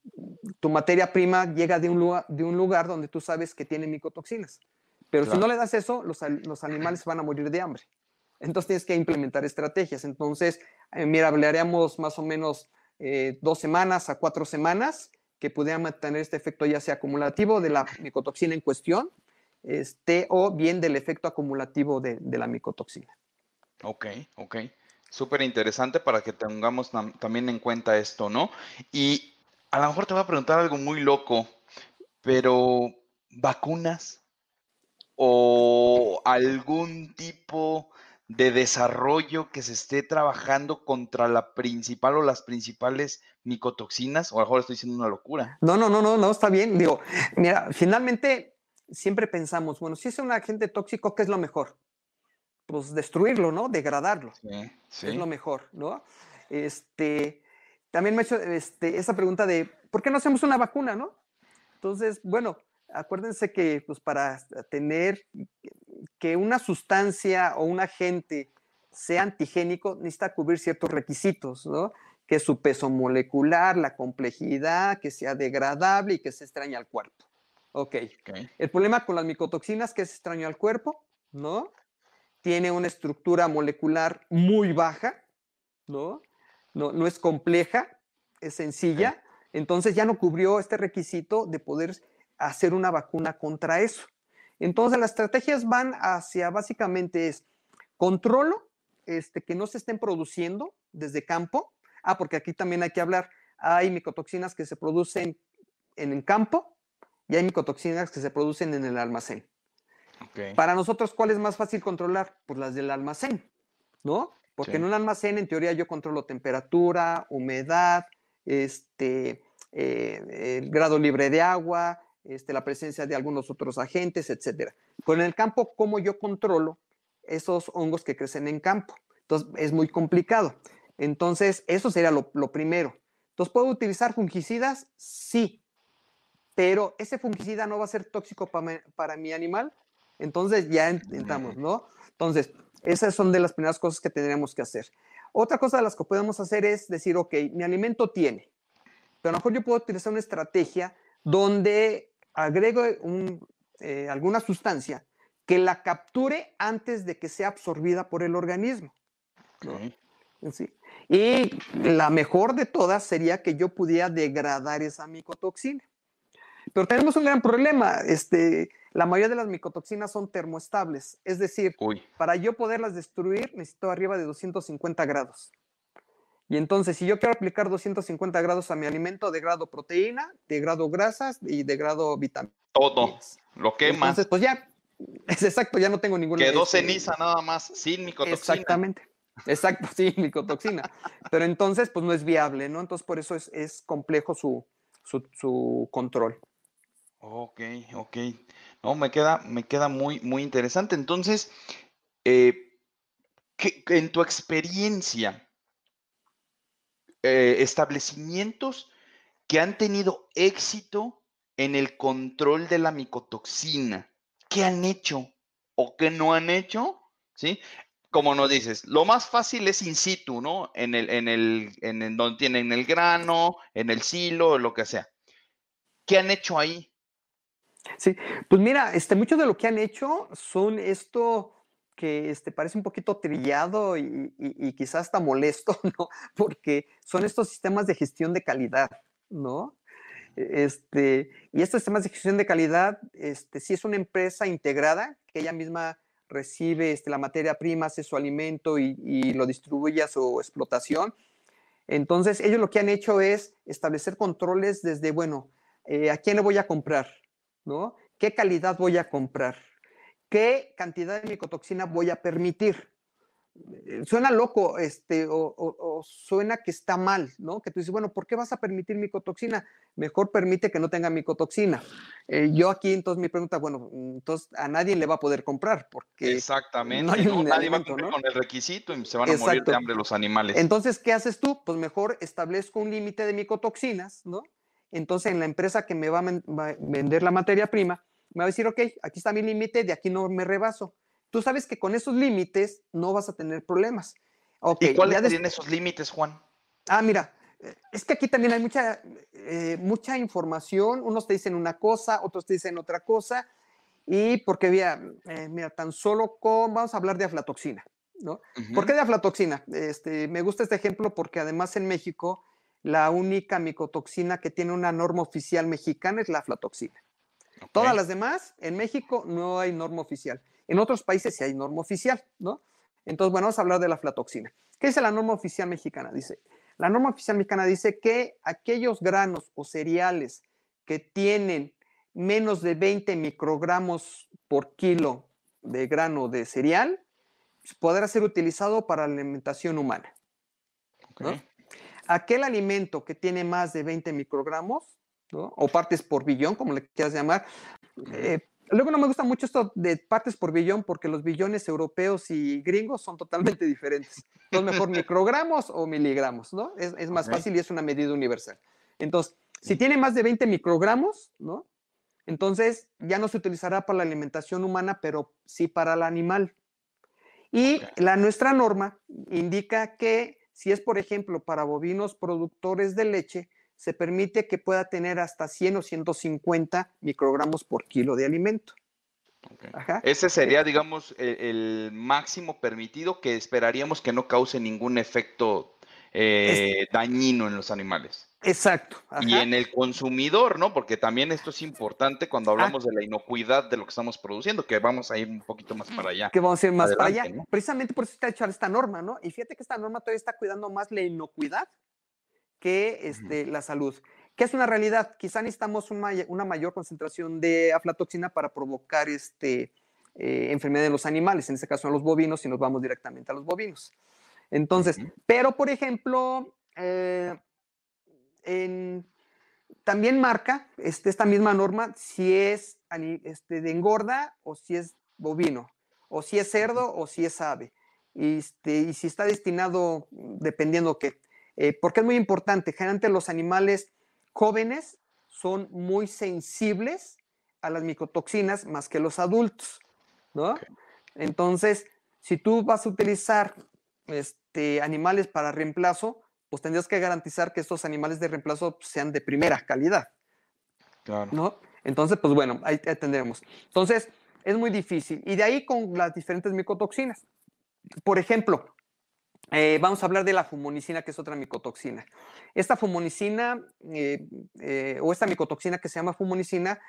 tu materia prima llega de un, lugar, de un lugar donde tú sabes que tiene micotoxinas. Pero si no le das eso, los, los, animales van a morir de hambre. Entonces tienes que implementar estrategias. Entonces, eh, mira, hablaríamos más o menos eh, dos semanas a cuatro semanas que pudieran mantener este efecto ya sea acumulativo de la micotoxina en cuestión este, o bien del efecto acumulativo de, de la micotoxina. Ok, ok. Súper interesante para que tengamos también en cuenta esto, ¿no? Y a lo mejor te voy a preguntar algo muy loco, pero ¿vacunas o algún tipo de desarrollo que se esté trabajando contra la principal o las principales micotoxinas? O a lo mejor estoy diciendo una locura. No, no, no, no, no, está bien. Digo, mira, finalmente siempre pensamos, bueno, si es un agente tóxico, ¿qué es lo mejor? Pues destruirlo, ¿no? Degradarlo. Sí, Es lo mejor, ¿no? Este, también me ha hecho este, esa pregunta de, ¿por qué no hacemos una vacuna, no? Entonces, bueno, acuérdense que pues para tener que una sustancia o un agente sea antigénico, necesita cubrir ciertos requisitos, ¿no? Que su peso molecular, la complejidad, que sea degradable y que se extraña al cuerpo. Ok. okay. El problema con las micotoxinas que es extraño al cuerpo, ¿no? Tiene una estructura molecular muy baja, ¿no? No, no es compleja, es sencilla, entonces ya no cubrió este requisito de poder hacer una vacuna contra eso. Entonces las estrategias van hacia básicamente es controlo este, que no se estén produciendo desde campo. Ah, porque aquí también hay que hablar, hay micotoxinas que se producen en el campo y hay micotoxinas que se producen en el almacén. Para nosotros, ¿cuál es más fácil controlar? Pues las del almacén, ¿no? Porque en un almacén, en teoría, yo controlo temperatura, humedad, este, eh, el grado libre de agua, este, la presencia de algunos otros agentes, etcétera. Con el campo, ¿cómo yo controlo esos hongos que crecen en campo? Entonces, es muy complicado. Entonces, eso sería lo, primero. Entonces, ¿puedo utilizar fungicidas? Sí, pero ese fungicida no va a ser tóxico para mi animal entonces ya entramos, ¿no? Entonces, esas son de las primeras cosas que tendríamos que hacer. Otra cosa de las que podemos hacer es decir, ok, mi alimento tiene, pero a lo mejor yo puedo utilizar una estrategia donde agrego eh, alguna sustancia que la capture antes de que sea absorbida por el organismo. ¿sí? Y la mejor de todas sería que yo pudiera degradar esa micotoxina. Pero tenemos un gran problema. Este, la mayoría de las micotoxinas son termoestables. Es decir, para yo poderlas destruir necesito arriba de 250 grados. Y entonces, si yo quiero aplicar 250 grados a mi alimento, degrado proteína, degrado grasas y degrado vitaminas. Todo, lo que más. Entonces, pues ya, *laughs* es exacto, ya no tengo ninguna. Quedó este, ceniza nada más, sin micotoxina. Exactamente. Exacto, *laughs* sí, micotoxina. Pero entonces, pues no es viable, ¿no? Entonces, por eso es, complejo su, su, control. Ok, ok. No, me queda, me queda muy, muy interesante. Entonces, eh, en tu experiencia, eh, establecimientos que han tenido éxito en el control de la micotoxina. ¿Qué han hecho o qué no han hecho? ¿Sí? Como nos dices, lo más fácil es in situ, ¿no? En el, en el, en donde tienen el grano, en el silo, lo que sea. ¿Qué han hecho ahí? Sí, pues mira, este, mucho de lo que han hecho son esto, que este, parece un poquito trillado y, quizás hasta molesto, *laughs* ¿no? Porque son estos sistemas de gestión de calidad, ¿no? Este, y estos sistemas de gestión de calidad, este, si es una empresa integrada, que ella misma recibe este, la materia prima, hace su alimento y, lo distribuye a su explotación. Entonces, ellos lo que han hecho es establecer controles desde, bueno, eh, ¿a quién le voy a comprar? ¿No? ¿Qué calidad voy a comprar? qué cantidad de micotoxina voy a permitir. Eh, suena loco, este, o, suena que está mal, ¿no? Que tú dices, bueno, ¿por qué vas a permitir micotoxina? Mejor permite que no tenga micotoxina. Eh, yo aquí, entonces, mi pregunta, bueno, entonces a nadie le va a poder comprar, porque. Exactamente, nadie va a cumplir con el requisito y se van a morir de hambre los animales. Entonces, ¿qué haces tú? Pues mejor establezco un límite de micotoxinas, ¿no? Entonces, en la empresa que me va a vender la materia prima, me va a decir, ok, aquí está mi límite, de aquí no me rebaso. Tú sabes que con esos límites no vas a tener problemas. Okay, ¿Y cuáles serían esos límites, Juan? Ah, mira, es que aquí también hay mucha, eh, mucha información. Unos te dicen una cosa, otros te dicen otra cosa. Y porque, mira, eh, mira tan solo con, vamos a hablar de aflatoxina, ¿no? ¿Por qué de aflatoxina? Este, me gusta este ejemplo porque además en México la única micotoxina que tiene una norma oficial mexicana es la aflatoxina. Todas las demás, en México no hay norma oficial. En otros países sí hay norma oficial, ¿no? Entonces, bueno, vamos a hablar de la aflatoxina. ¿Qué dice la norma oficial mexicana? Dice, la norma oficial mexicana dice que aquellos granos o cereales que tienen menos de 20 microgramos por kilo de grano de cereal podrá ser utilizado para la alimentación humana. Aquel alimento que tiene más de 20 microgramos o partes por billón, como le quieras llamar. Eh, luego no me gusta mucho esto de partes por billón porque los billones europeos y gringos son totalmente *laughs* diferentes. Entonces, mejor microgramos o miligramos, ¿no? Es, más fácil y es una medida universal. Entonces, si tiene más de 20 microgramos, ¿no? Entonces, ya no se utilizará para la alimentación humana, pero sí para el animal. Y la, nuestra norma indica que si es, por ejemplo, para bovinos productores de leche, se permite que pueda tener hasta 100 o 150 microgramos por kilo de alimento. Ese sería, digamos, e, el, máximo permitido que esperaríamos que no cause ningún efecto eh, dañino en los animales. Exacto. Y en el consumidor, ¿no? Porque también esto es importante cuando hablamos de la inocuidad de lo que estamos produciendo, que vamos a ir un poquito más para allá. Que vamos a ir más para allá. Precisamente por eso está hecha esta norma, ¿no? Y fíjate que esta norma todavía está cuidando más la inocuidad que este, la salud. ¿Qué es una realidad? Quizá necesitamos una, mayor concentración de aflatoxina para provocar este, eh, enfermedad en los animales, en este caso en los bovinos, si nos vamos directamente a los bovinos. Entonces, pero por ejemplo, eh, también marca este, esta misma norma si es este, de engorda o si es bovino, o si es cerdo o si es ave. Y, este, y si está destinado, dependiendo que eh, porque es muy importante. Generalmente los animales jóvenes son muy sensibles a las micotoxinas más que los adultos, ¿no? Entonces, si tú vas a utilizar este, animales para reemplazo, pues tendrías que garantizar que estos animales de reemplazo sean de primera calidad. Claro. ¿No? Entonces, pues bueno, ahí tendremos. Entonces, es muy difícil. Y de ahí con las diferentes micotoxinas. Por ejemplo, Eh, vamos a hablar de la fumonicina, que es otra micotoxina. Esta fumonicina eh, eh, o esta micotoxina que se llama fumonicina,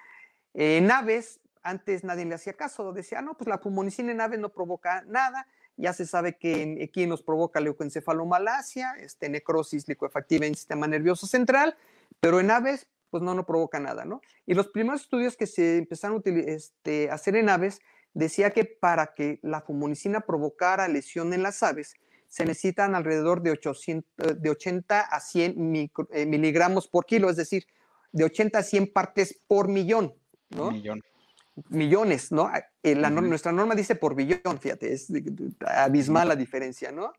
en aves, antes nadie le hacía caso, decía, no, pues la fumonicina en aves no provoca nada, ya se sabe que en equinos provoca leucoencefalomalacia, este, necrosis licuefactiva en sistema nervioso central, pero en aves, pues no, no provoca nada, ¿no? Y los primeros estudios que se empezaron a este, hacer en aves decía que para que la fumonicina provocara lesión en las aves, se necesitan alrededor de, 800, de 80 a 100 eh, miligramos por kilo, es decir, de 80 a 100 partes por millón, ¿no? Millón. Millones, ¿no? Eh, la, Nuestra norma dice por billón, fíjate, es abismal la diferencia, ¿no?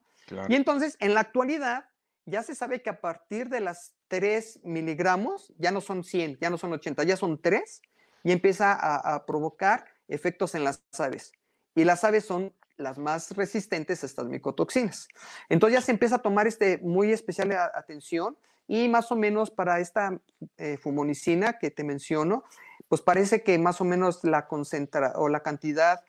Y entonces, en la actualidad, ya se sabe que a partir de las 3 miligramos, ya no son 100, ya no son 80, ya son 3, y empieza a, a provocar efectos en las aves. Y las aves son las más resistentes a estas micotoxinas. Entonces ya se empieza a tomar este muy especial atención y más o menos para esta eh, fumonicina que te menciono, pues parece que más o menos la concentra o la cantidad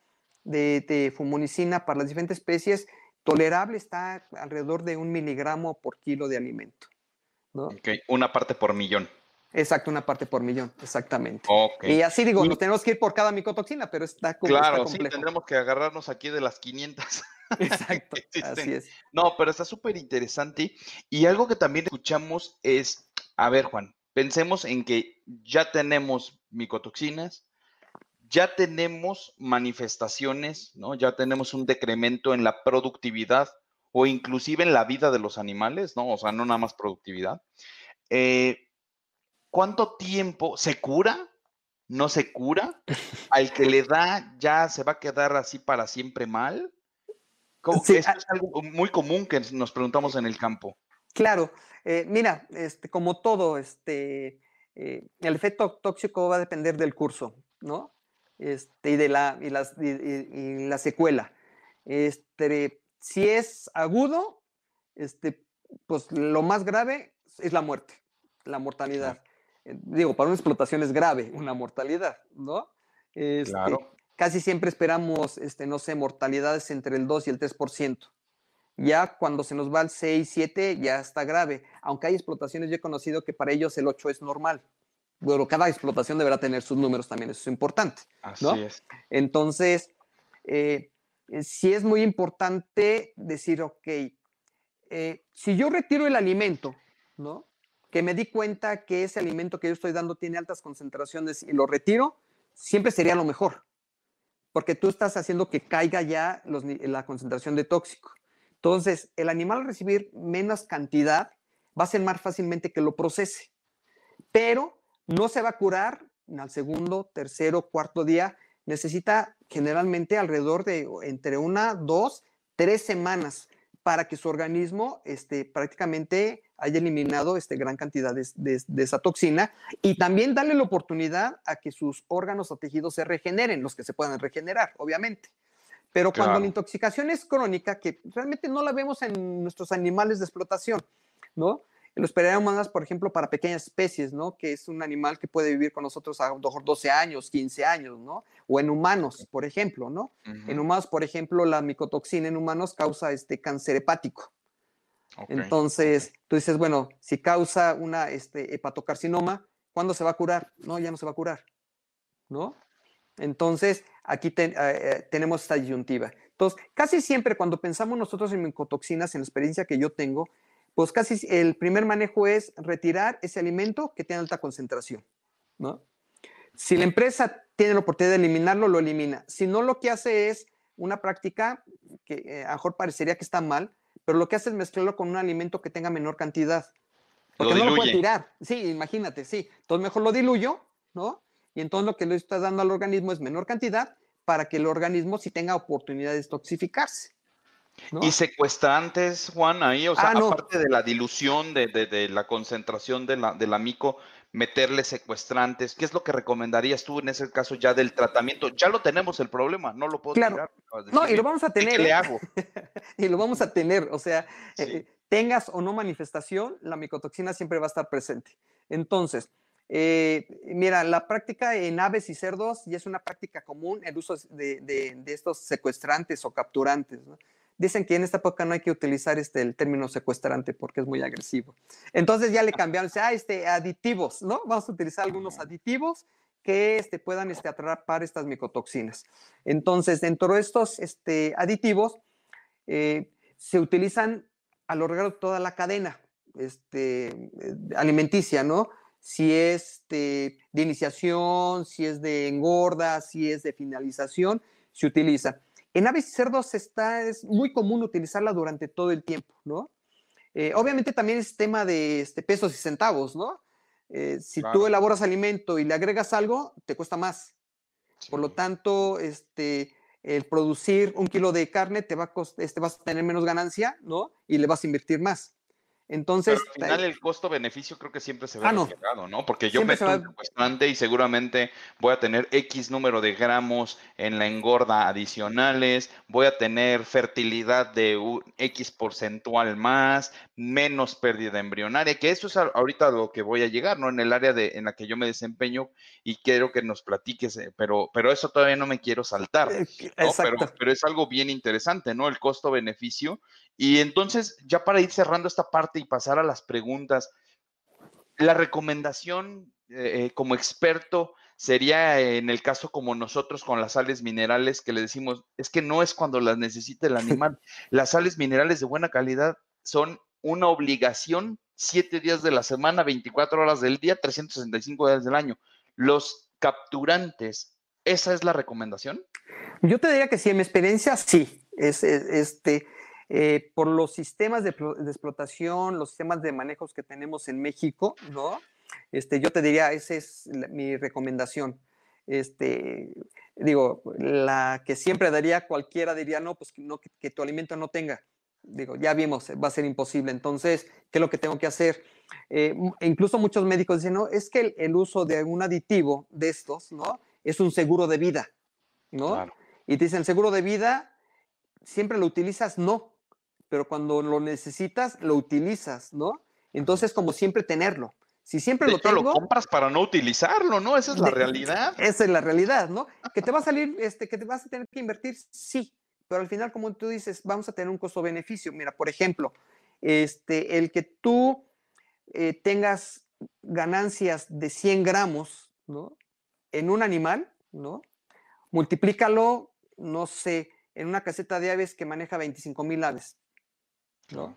de, fumonicina para las diferentes especies tolerable está alrededor de un miligramo por kilo de alimento. ¿no? una parte por millón. Exacto, una parte por millón, exactamente. Y así digo, nos tenemos que ir por cada micotoxina, pero está, claro, sí, tendremos que agarrarnos aquí de las 500. *laughs* Exacto, así es. No, pero está súper interesante. Y algo que también escuchamos es, a ver, Juan, pensemos en que ya tenemos micotoxinas, ya tenemos manifestaciones, ¿no? Ya tenemos un decremento en la productividad o inclusive en la vida de los animales, ¿no? O sea, no nada más productividad. Eh, ¿cuánto tiempo se cura? ¿No se cura? *laughs* ¿Al que le da ya se va a quedar así para siempre mal? Esto ah es algo muy común que nos preguntamos en el campo. Claro, eh, mira, este, como todo, este, eh, el efecto tóxico va a depender del curso, ¿no? Este, y de la, y, las, y, la secuela. Este, si es agudo, este, pues lo más grave es la muerte, la mortalidad. Eh, digo, para una explotación es grave, una mortalidad, ¿no? Este, claro. Casi siempre esperamos, este, no sé, mortalidades entre el 2 y el 3%. Ya cuando se nos va al 6, 7, ya está grave. Aunque hay explotaciones, yo he conocido que para ellos el 8 es normal. Bueno, cada explotación deberá tener sus números también, eso es importante. Así es. Entonces, eh, eh, sí es muy importante decir, ok, si yo retiro el alimento, ¿no? que me di cuenta que ese alimento que yo estoy dando tiene altas concentraciones y lo retiro, siempre sería lo mejor, porque tú estás haciendo que caiga ya la concentración de tóxico. Entonces, el animal al recibir menos cantidad va a ser más fácilmente que lo procese, pero no se va a curar al segundo, tercero, cuarto día. Necesita generalmente alrededor de entre una, dos, tres semanas para que su organismo este, prácticamente haya eliminado este, gran cantidad de, esa toxina y también darle la oportunidad a que sus órganos o tejidos se regeneren, los que se puedan regenerar, obviamente. Pero cuando la intoxicación es crónica, que realmente no la vemos en nuestros animales de explotación, ¿no? Lo esperaríamos más, por ejemplo, para pequeñas especies, ¿no? Que es un animal que puede vivir con nosotros a lo mejor 12 años, 15 años, ¿no? O en humanos, por ejemplo, ¿no? En humanos, por ejemplo, la micotoxina en humanos causa este cáncer hepático. Entonces, tú dices, bueno, si causa una este, hepatocarcinoma, ¿cuándo se va a curar? No, ya no se va a curar, ¿no? Entonces, aquí eh, eh, tenemos esta disyuntiva. Entonces, casi siempre cuando pensamos nosotros en micotoxinas, en la experiencia que yo tengo, pues casi el primer manejo es retirar ese alimento que tiene alta concentración, ¿no? Si la empresa tiene la oportunidad de eliminarlo, lo elimina. Si no, lo que hace es una práctica que eh, a lo mejor parecería que está mal, pero lo que hace es mezclarlo con un alimento que tenga menor cantidad. Porque no lo puede tirar. Sí, imagínate, sí. Entonces mejor lo diluyo, ¿no? Y entonces lo que le está dando al organismo es menor cantidad para que el organismo sí tenga oportunidad de toxificarse. Y secuestrantes, Juan, ahí, o sea, ah, aparte de la dilución de, la concentración de la, del mico, meterle secuestrantes, ¿qué es lo que recomendarías tú en ese caso ya del tratamiento? Ya lo tenemos el problema, no lo puedo claro. No, y lo vamos a tener. ¿Qué le ¿eh? hago? *laughs* y lo vamos a tener, o sea, eh, tengas o no manifestación, la micotoxina siempre va a estar presente. Entonces, eh, mira, la práctica en aves y cerdos ya es una práctica común el uso de, de estos secuestrantes o capturantes. ¿no? dicen que en esta época no hay que utilizar este, el término secuestrante porque es muy agresivo. Entonces ya le cambiaron, ah, este, aditivos, ¿no? Vamos a utilizar algunos aditivos que este, puedan este, atrapar estas micotoxinas. Entonces, dentro de estos este, aditivos, eh, se utilizan a lo largo de toda la cadena este, alimenticia, ¿no? Si es de, de iniciación, si es de engorda, si es de finalización, se utiliza. En aves y cerdos está, es muy común utilizarla durante todo el tiempo, ¿no? Eh, obviamente también es tema de este, pesos y centavos, ¿no? Eh, si tú elaboras alimento y le agregas algo, te cuesta más. Por lo tanto, este, el producir un kilo de carne te va a este, vas a tener menos ganancia, ¿no? Y le vas a invertir más. Entonces. al final el costo-beneficio creo que siempre se ve ah, reflejado, ¿no? Porque yo meto un y seguramente voy a tener X número de gramos en la engorda adicionales, voy a tener fertilidad de un X porcentual más, menos pérdida embrionaria, que eso es ahorita lo que voy a llegar, ¿no? En el área de, en la que yo me desempeño y quiero que nos platiques, eh, pero, pero eso todavía no me quiero saltar, eh, pero, pero es algo bien interesante, ¿no? El costo-beneficio y entonces, ya para ir cerrando esta parte y pasar a las preguntas, la recomendación eh, eh, como experto sería en el caso como nosotros con las sales minerales que le decimos, es que no es cuando las necesite el *laughs* animal. Las sales minerales de buena calidad son una obligación siete días de la semana, 24 horas del día, 365 días del año. Los capturantes, ¿esa es la recomendación? Yo te diría que sí, en mi experiencia sí. Es, este, eh, por los sistemas de, explotación, los sistemas de manejos que tenemos en México, ¿no? Este, yo te diría, esa es mi recomendación. Este, digo, la que siempre daría cualquiera diría, no, pues no, que, tu alimento no tenga. Digo, ya vimos, va a ser imposible. Entonces, ¿qué es lo que tengo que hacer? Eh, incluso muchos médicos dicen, no, es que el, el, uso de un aditivo de estos, ¿no? Es un seguro de vida, ¿no? Y te dicen, seguro de vida, siempre lo utilizas, no pero cuando lo necesitas, lo utilizas, ¿no? Entonces, como siempre, tenerlo. Si siempre lo tengo. lo compras para no utilizarlo, ¿no? Esa es la realidad. Esa es la realidad, ¿no? Que te va a salir, este, que te vas a tener que invertir, sí. Pero al final, como tú dices, vamos a tener un costo-beneficio. Mira, por ejemplo, este, el que tú eh, tengas ganancias de 100 gramos, ¿no? En un animal, ¿no? Multiplícalo, no sé, en una caseta de aves que maneja 25 mil aves. ¿No?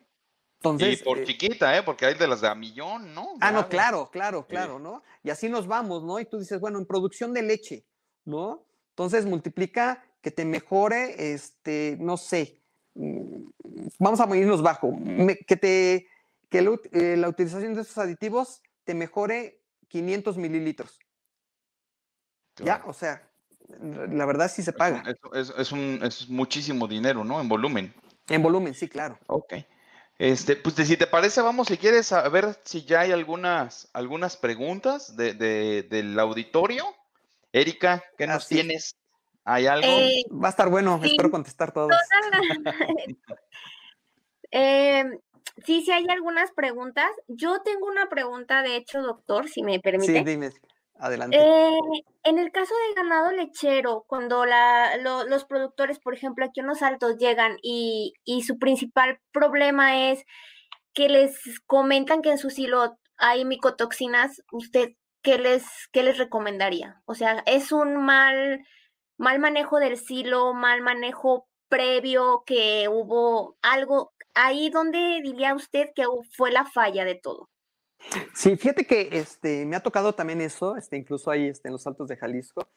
Entonces, y por eh, chiquita, ¿eh? Porque hay de las de a millón, ¿no? Ah, no, claro, claro, claro, ¿no? Y así nos vamos, ¿no? Y tú dices, bueno, en producción de leche, ¿no? Entonces multiplica que te mejore, este, no sé, mm, vamos a irnos bajo, que te, que eh, la utilización de esos aditivos te mejore 500 mililitros. Ya, o sea, la verdad sí se paga. Es, un, es muchísimo dinero, ¿no? En volumen. En volumen, sí, claro. Ok. Este, pues si te parece, vamos, si quieres, a ver si ya hay algunas, algunas preguntas de, del auditorio. Erika, ¿qué nos tienes? ¿Hay algo? Eh, Va a estar bueno, espero contestar todos. *laughs* eh, sí, sí hay algunas preguntas. Yo tengo una pregunta, de hecho, doctor, si me permite. Sí, dime. Adelante. Eh, en el caso del ganado lechero, cuando los productores, por ejemplo, aquí en los altos llegan y, su principal problema es que les comentan que en su silo hay micotoxinas, ¿usted qué les, qué les recomendaría? O sea, ¿es un mal, mal manejo del silo, mal manejo previo, que hubo algo ahí donde diría usted que fue la falla de todo? Sí, fíjate que este, me ha tocado también eso, este, incluso ahí este, en los Altos de Jalisco.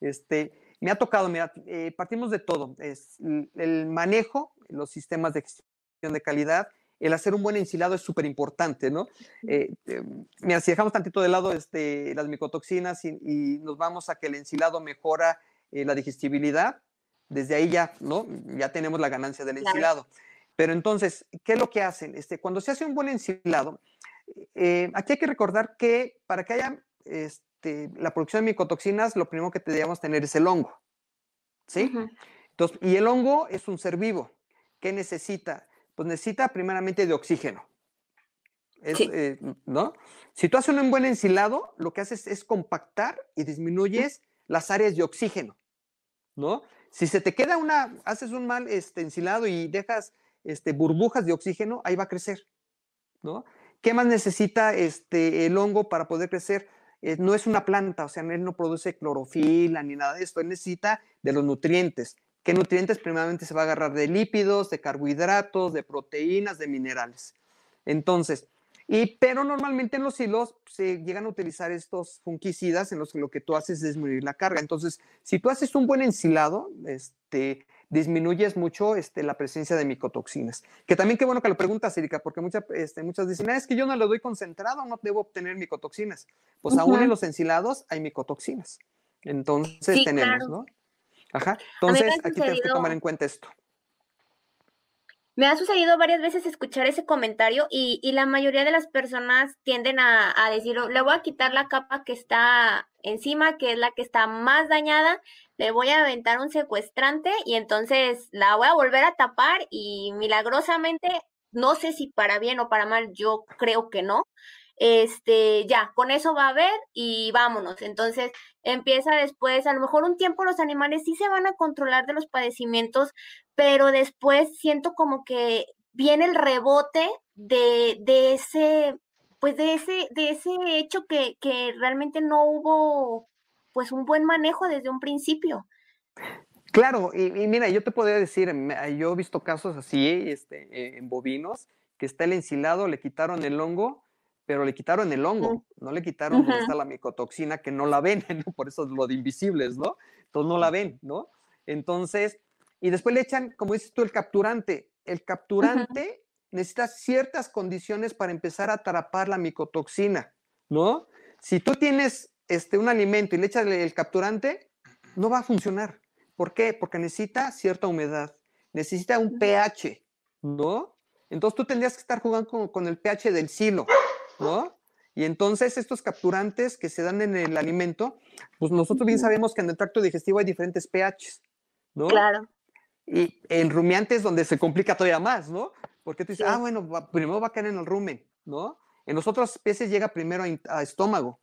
Este, me ha tocado, mira, eh, partimos de todo. Es, el manejo, los sistemas de gestión de calidad, el hacer un buen ensilado es súper importante, ¿no? Eh, eh, mira, si dejamos tantito de lado este, las micotoxinas y, nos vamos a que el ensilado mejora la digestibilidad, desde ahí ya, ¿no? Ya tenemos la ganancia del ensilado. Pero entonces, ¿qué es lo que hacen? Este, cuando se hace un buen ensilado, eh, aquí hay que recordar que para que haya este, la producción de micotoxinas, lo primero que debemos tener es el hongo. ¿Sí? Entonces, y el hongo es un ser vivo. ¿Qué necesita? Pues necesita primeramente de oxígeno. Eh, ¿no? Si tú haces un buen ensilado, lo que haces es compactar y disminuyes las áreas de oxígeno, ¿no? Si se te queda una, haces un mal este, ensilado y dejas este, burbujas de oxígeno, ahí va a crecer, ¿no? ¿Qué más necesita este, el hongo para poder crecer? Eh, no es una planta, o sea, él no produce clorofila ni nada de esto, él necesita de los nutrientes. ¿Qué nutrientes? Primeramente se va a agarrar de lípidos, de carbohidratos, de proteínas, de minerales. Entonces, y, pero normalmente en los hilos se llegan a utilizar estos fungicidas en los que lo que tú haces es disminuir la carga. Entonces, si tú haces un buen ensilado, este, disminuyes mucho este, la presencia de micotoxinas. Que también qué bueno que lo preguntas, Erika, porque muchas, este, muchas dicen, ah, es que yo no lo doy concentrado, no debo obtener micotoxinas. Pues aún en los ensilados hay micotoxinas. Entonces tenemos, ¿no? Ajá. Entonces, aquí tenemos que tomar en cuenta esto. Me ha sucedido varias veces escuchar ese comentario y, la mayoría de las personas tienden a, decir, le voy a quitar la capa que está encima, que es la que está más dañada, le voy a aventar un secuestrante y entonces la voy a volver a tapar y milagrosamente, no sé si para bien o para mal, yo creo que no, este, ya, con eso va a haber y vámonos. Entonces empieza después, a lo mejor un tiempo los animales sí se van a controlar de los padecimientos, pero después siento como que viene el rebote de, de ese, pues de ese, de ese hecho que, que realmente no hubo pues un buen manejo desde un principio. Claro, y, mira, yo te podría decir, yo he visto casos así este, en bovinos, que está el ensilado, le quitaron el hongo pero le quitaron el hongo, no le quitaron donde está la micotoxina, que no la ven, *laughs* ¿no? Por eso es lo de invisibles, ¿no? Entonces no la ven, ¿no? Entonces, y después le echan, como dices tú, el capturante. El capturante necesita ciertas condiciones para empezar a atrapar la micotoxina, ¿no? Si tú tienes este, un alimento y le echas el capturante, no va a funcionar. ¿Por qué? Porque necesita cierta humedad, necesita un pH, ¿no? Entonces tú tendrías que estar jugando con, con el pH del silo. ¿no? Y entonces estos capturantes que se dan en el alimento, pues nosotros bien sabemos que en el tracto digestivo hay diferentes pHs, ¿no? Claro. Y en rumiantes donde se complica todavía más, ¿no? Porque tú dices, ah, bueno, primero va a caer en el rumen, ¿no? En los otros especies llega primero a, estómago,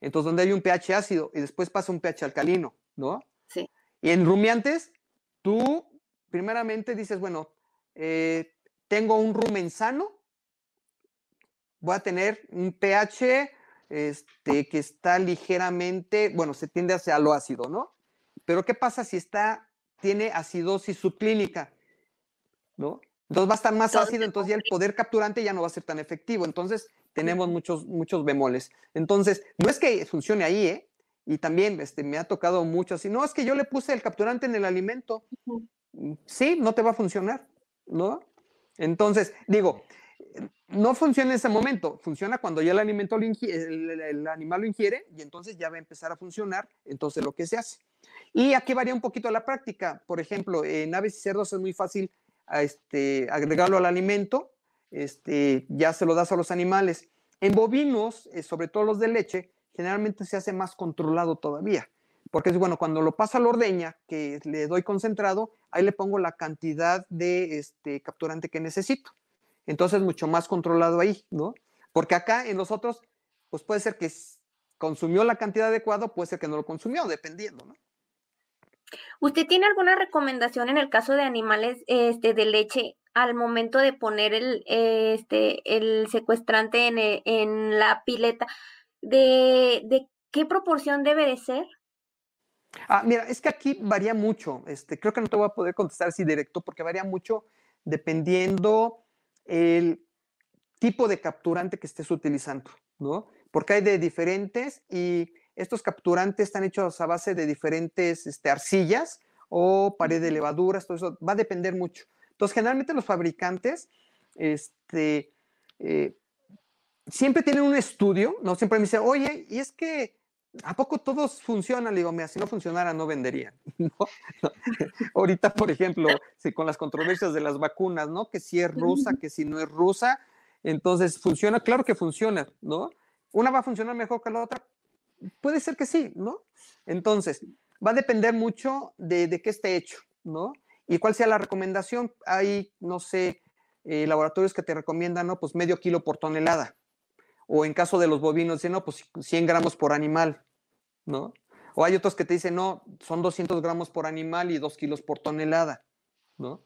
entonces donde hay un pH ácido y después pasa un pH alcalino, ¿no? Sí. Y en rumiantes, tú primeramente dices, bueno, eh, tengo un rumen sano voy a tener un pH este, que está ligeramente, bueno, se tiende hacia lo ácido, ¿no? Pero ¿qué pasa si está, tiene acidosis subclínica? ¿No? Entonces va a estar más ácido, entonces ya el poder capturante ya no va a ser tan efectivo. Entonces tenemos muchos, muchos bemoles. Entonces, no es que funcione ahí, ¿eh? Y también este, me ha tocado mucho así, no, es que yo le puse el capturante en el alimento. Mm, sí, no te va a funcionar, ¿no? Entonces, digo, no funciona en ese momento, funciona cuando ya el, alimento el, animal lo ingiere y entonces ya va a empezar a funcionar, entonces lo que se hace. Y aquí varía un poquito la práctica. Por ejemplo, en aves y cerdos es muy fácil este, agregarlo al alimento, este, ya se lo das a los animales. En bovinos, eh, sobre todo los de leche, generalmente se hace más controlado todavía. Porque es bueno, cuando lo pasa a la ordeña, que le doy concentrado, ahí le pongo la cantidad de este, capturante que necesito. Entonces, mucho más controlado ahí, ¿no? Porque acá en los otros, pues puede ser que consumió la cantidad adecuada, puede ser que no lo consumió, dependiendo, ¿no? ¿Usted tiene alguna recomendación en el caso de animales este, de leche al momento de poner el, este, el secuestrante en, e, en la pileta? De, ¿De qué proporción debe de ser? Ah, mira, es que aquí varía mucho. Este, creo que no te voy a poder contestar así directo porque varía mucho dependiendo el tipo de capturante que estés utilizando, ¿no? Porque hay de diferentes y estos capturantes están hechos a base de diferentes este, arcillas o pared de levaduras, todo eso va a depender mucho. Entonces, generalmente los fabricantes este, eh, siempre tienen un estudio, ¿no? Siempre me dicen, oye, y es que ¿A poco todos funcionan? Le digo, mira, si no funcionara, no venderían. *laughs* *laughs* Ahorita, por ejemplo, si con las controversias de las vacunas, ¿no? Que si es rusa, que si no es rusa, entonces funciona, claro que funciona, ¿no? Una va a funcionar mejor que la otra, puede ser que sí, ¿no? Entonces, va a depender mucho de, de qué esté hecho, ¿no? Y cuál sea la recomendación. Hay, no sé, eh, laboratorios que te recomiendan, ¿no? Pues medio kilo por tonelada, o en caso de los bovinos, no, pues 100 gramos por animal, ¿no? O hay otros que te dicen, no, son 200 gramos por animal y 2 kilos por tonelada, ¿no?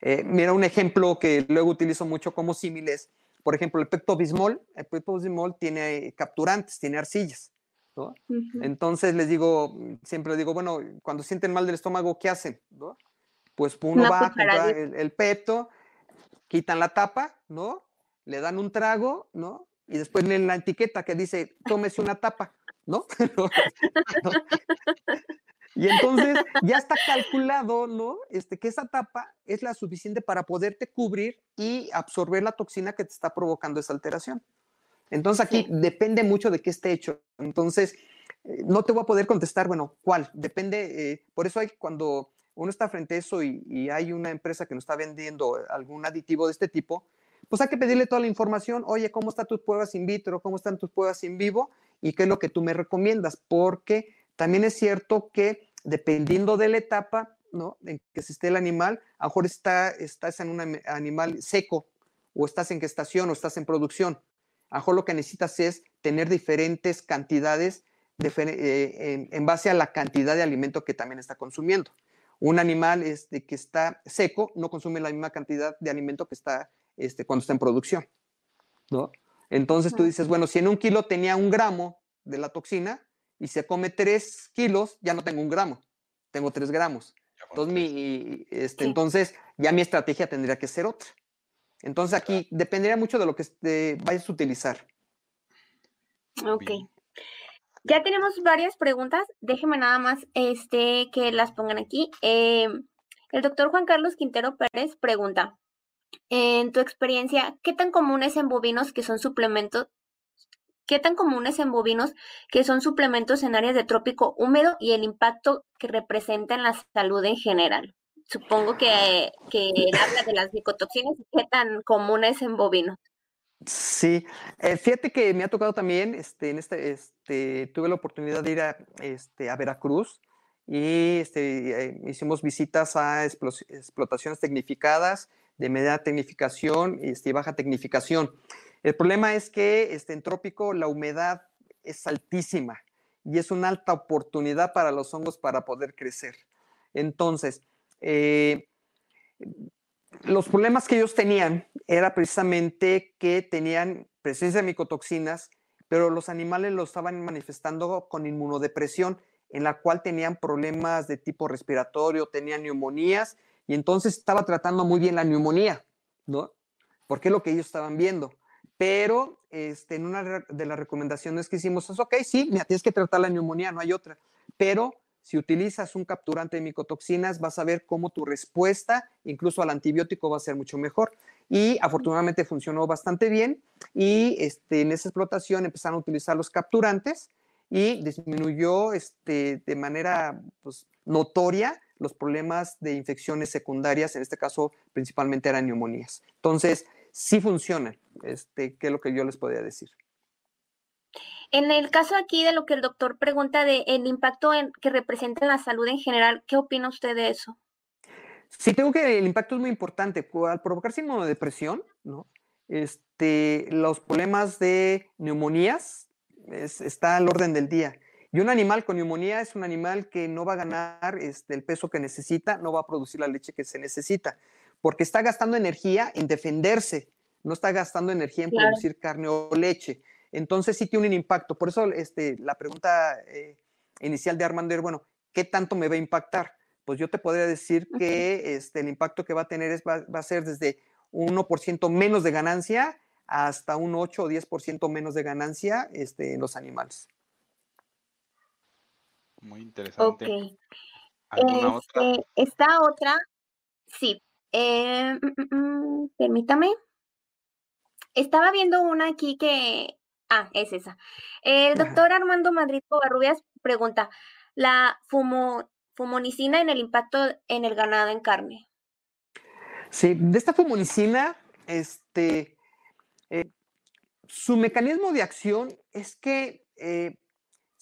Eh, mira, un ejemplo que luego utilizo mucho como símiles, por ejemplo, el pectobismol, el pectobismol tiene capturantes, tiene arcillas, ¿no? Entonces les digo, siempre les digo, bueno, cuando sienten mal del estómago, ¿qué hacen? ¿no? Pues uno va a comprar el, el pepto, quitan la tapa, ¿no? Le dan un trago, ¿no? Y después leen la etiqueta que dice, tómese una tapa, *laughs* ¿no? y entonces ya está calculado, ¿no? Este, que esa tapa es la suficiente para poderte cubrir y absorber la toxina que te está provocando esa alteración. Entonces aquí depende mucho de qué esté hecho. Entonces, eh, no te voy a poder contestar, bueno, ¿cuál? Depende, eh, por eso hay cuando uno está frente a eso y, hay una empresa que nos está vendiendo algún aditivo de este tipo, pues hay que pedirle toda la información, oye, ¿cómo están tus pruebas in vitro? ¿Cómo están tus pruebas in vivo? ¿Y qué es lo que tú me recomiendas? Porque también es cierto que dependiendo de la etapa, ¿no? En que se esté el animal, a lo mejor está, estás en un animal seco, o estás en gestación, o estás en producción. A lo mejor lo que necesitas es tener diferentes cantidades eh, en, base a la cantidad de alimento que también está consumiendo. Un animal este, que está seco no consume la misma cantidad de alimento que está este, cuando está en producción, ¿no? Entonces tú dices, bueno, si en un kilo tenía un gramo de la toxina y se come tres kilos, ya no tengo un gramo, tengo tres gramos. Entonces, mi, este, entonces ya mi estrategia tendría que ser otra. Entonces aquí dependería mucho de lo que este, vayas a utilizar. Ok. Ya tenemos varias preguntas. Déjeme nada más este, que las pongan aquí. Eh, el doctor Juan Carlos Quintero Pérez pregunta, en tu experiencia, ¿qué tan comunes en bovinos que son suplementos? ¿Qué tan comunes en bovinos que son suplementos en áreas de trópico húmedo y el impacto que representa en la salud en general? Supongo que, que habla de las micotoxinas y qué tan comunes en bovinos. Sí, eh, fíjate que me ha tocado también, este, en este, este, tuve la oportunidad de ir a, este, a Veracruz y este, eh, hicimos visitas a explotaciones tecnificadas de media tecnificación este, y baja tecnificación. El problema es que este, en trópico la humedad es altísima y es una alta oportunidad para los hongos para poder crecer. Entonces, eh, los problemas que ellos tenían era precisamente que tenían presencia de micotoxinas, pero los animales lo estaban manifestando con inmunodepresión, en la cual tenían problemas de tipo respiratorio, tenían neumonías, y entonces estaba tratando muy bien la neumonía, ¿no? Porque es lo que ellos estaban viendo. Pero este, en una de las recomendaciones que hicimos es, ok, sí, tienes que tratar la neumonía, no hay otra, pero si utilizas un capturante de micotoxinas, vas a ver cómo tu respuesta, incluso al antibiótico, va a ser mucho mejor. Y afortunadamente funcionó bastante bien. Y este, en esa explotación empezaron a utilizar los capturantes y disminuyó este, de manera pues, notoria los problemas de infecciones secundarias, en este caso principalmente eran neumonías. Entonces, sí funcionan, este, ¿qué es lo que yo les podría decir? En el caso aquí de lo que el doctor pregunta de el impacto que representa en la salud en general, ¿qué opina usted de eso? Sí, tengo que el impacto es muy importante. Al provocar signo de depresión, ¿no? Este, los problemas de neumonías está al orden del día. Y un animal con neumonía es un animal que no va a ganar este, el peso que necesita, no va a producir la leche que se necesita, porque está gastando energía en defenderse, no está gastando energía en producir carne o leche entonces sí tiene un impacto. Por eso este, la pregunta eh, inicial de Armando era, bueno, ¿qué tanto me va a impactar? Pues yo te podría decir que este, el impacto que va a tener es, va, a ser desde 1% menos de ganancia hasta un 8 o 10% menos de ganancia este, en los animales. Muy interesante. Ok. ¿Alguna otra? Este, esta otra, sí. Eh, mm, mm, mm, permítame. Estaba viendo una aquí que Ah, es esa. El doctor Armando Madrid Covarrubias pregunta, ¿la fumonicina en el impacto en el ganado en carne? Sí, de esta fumonicina, este, eh, su mecanismo de acción es que eh,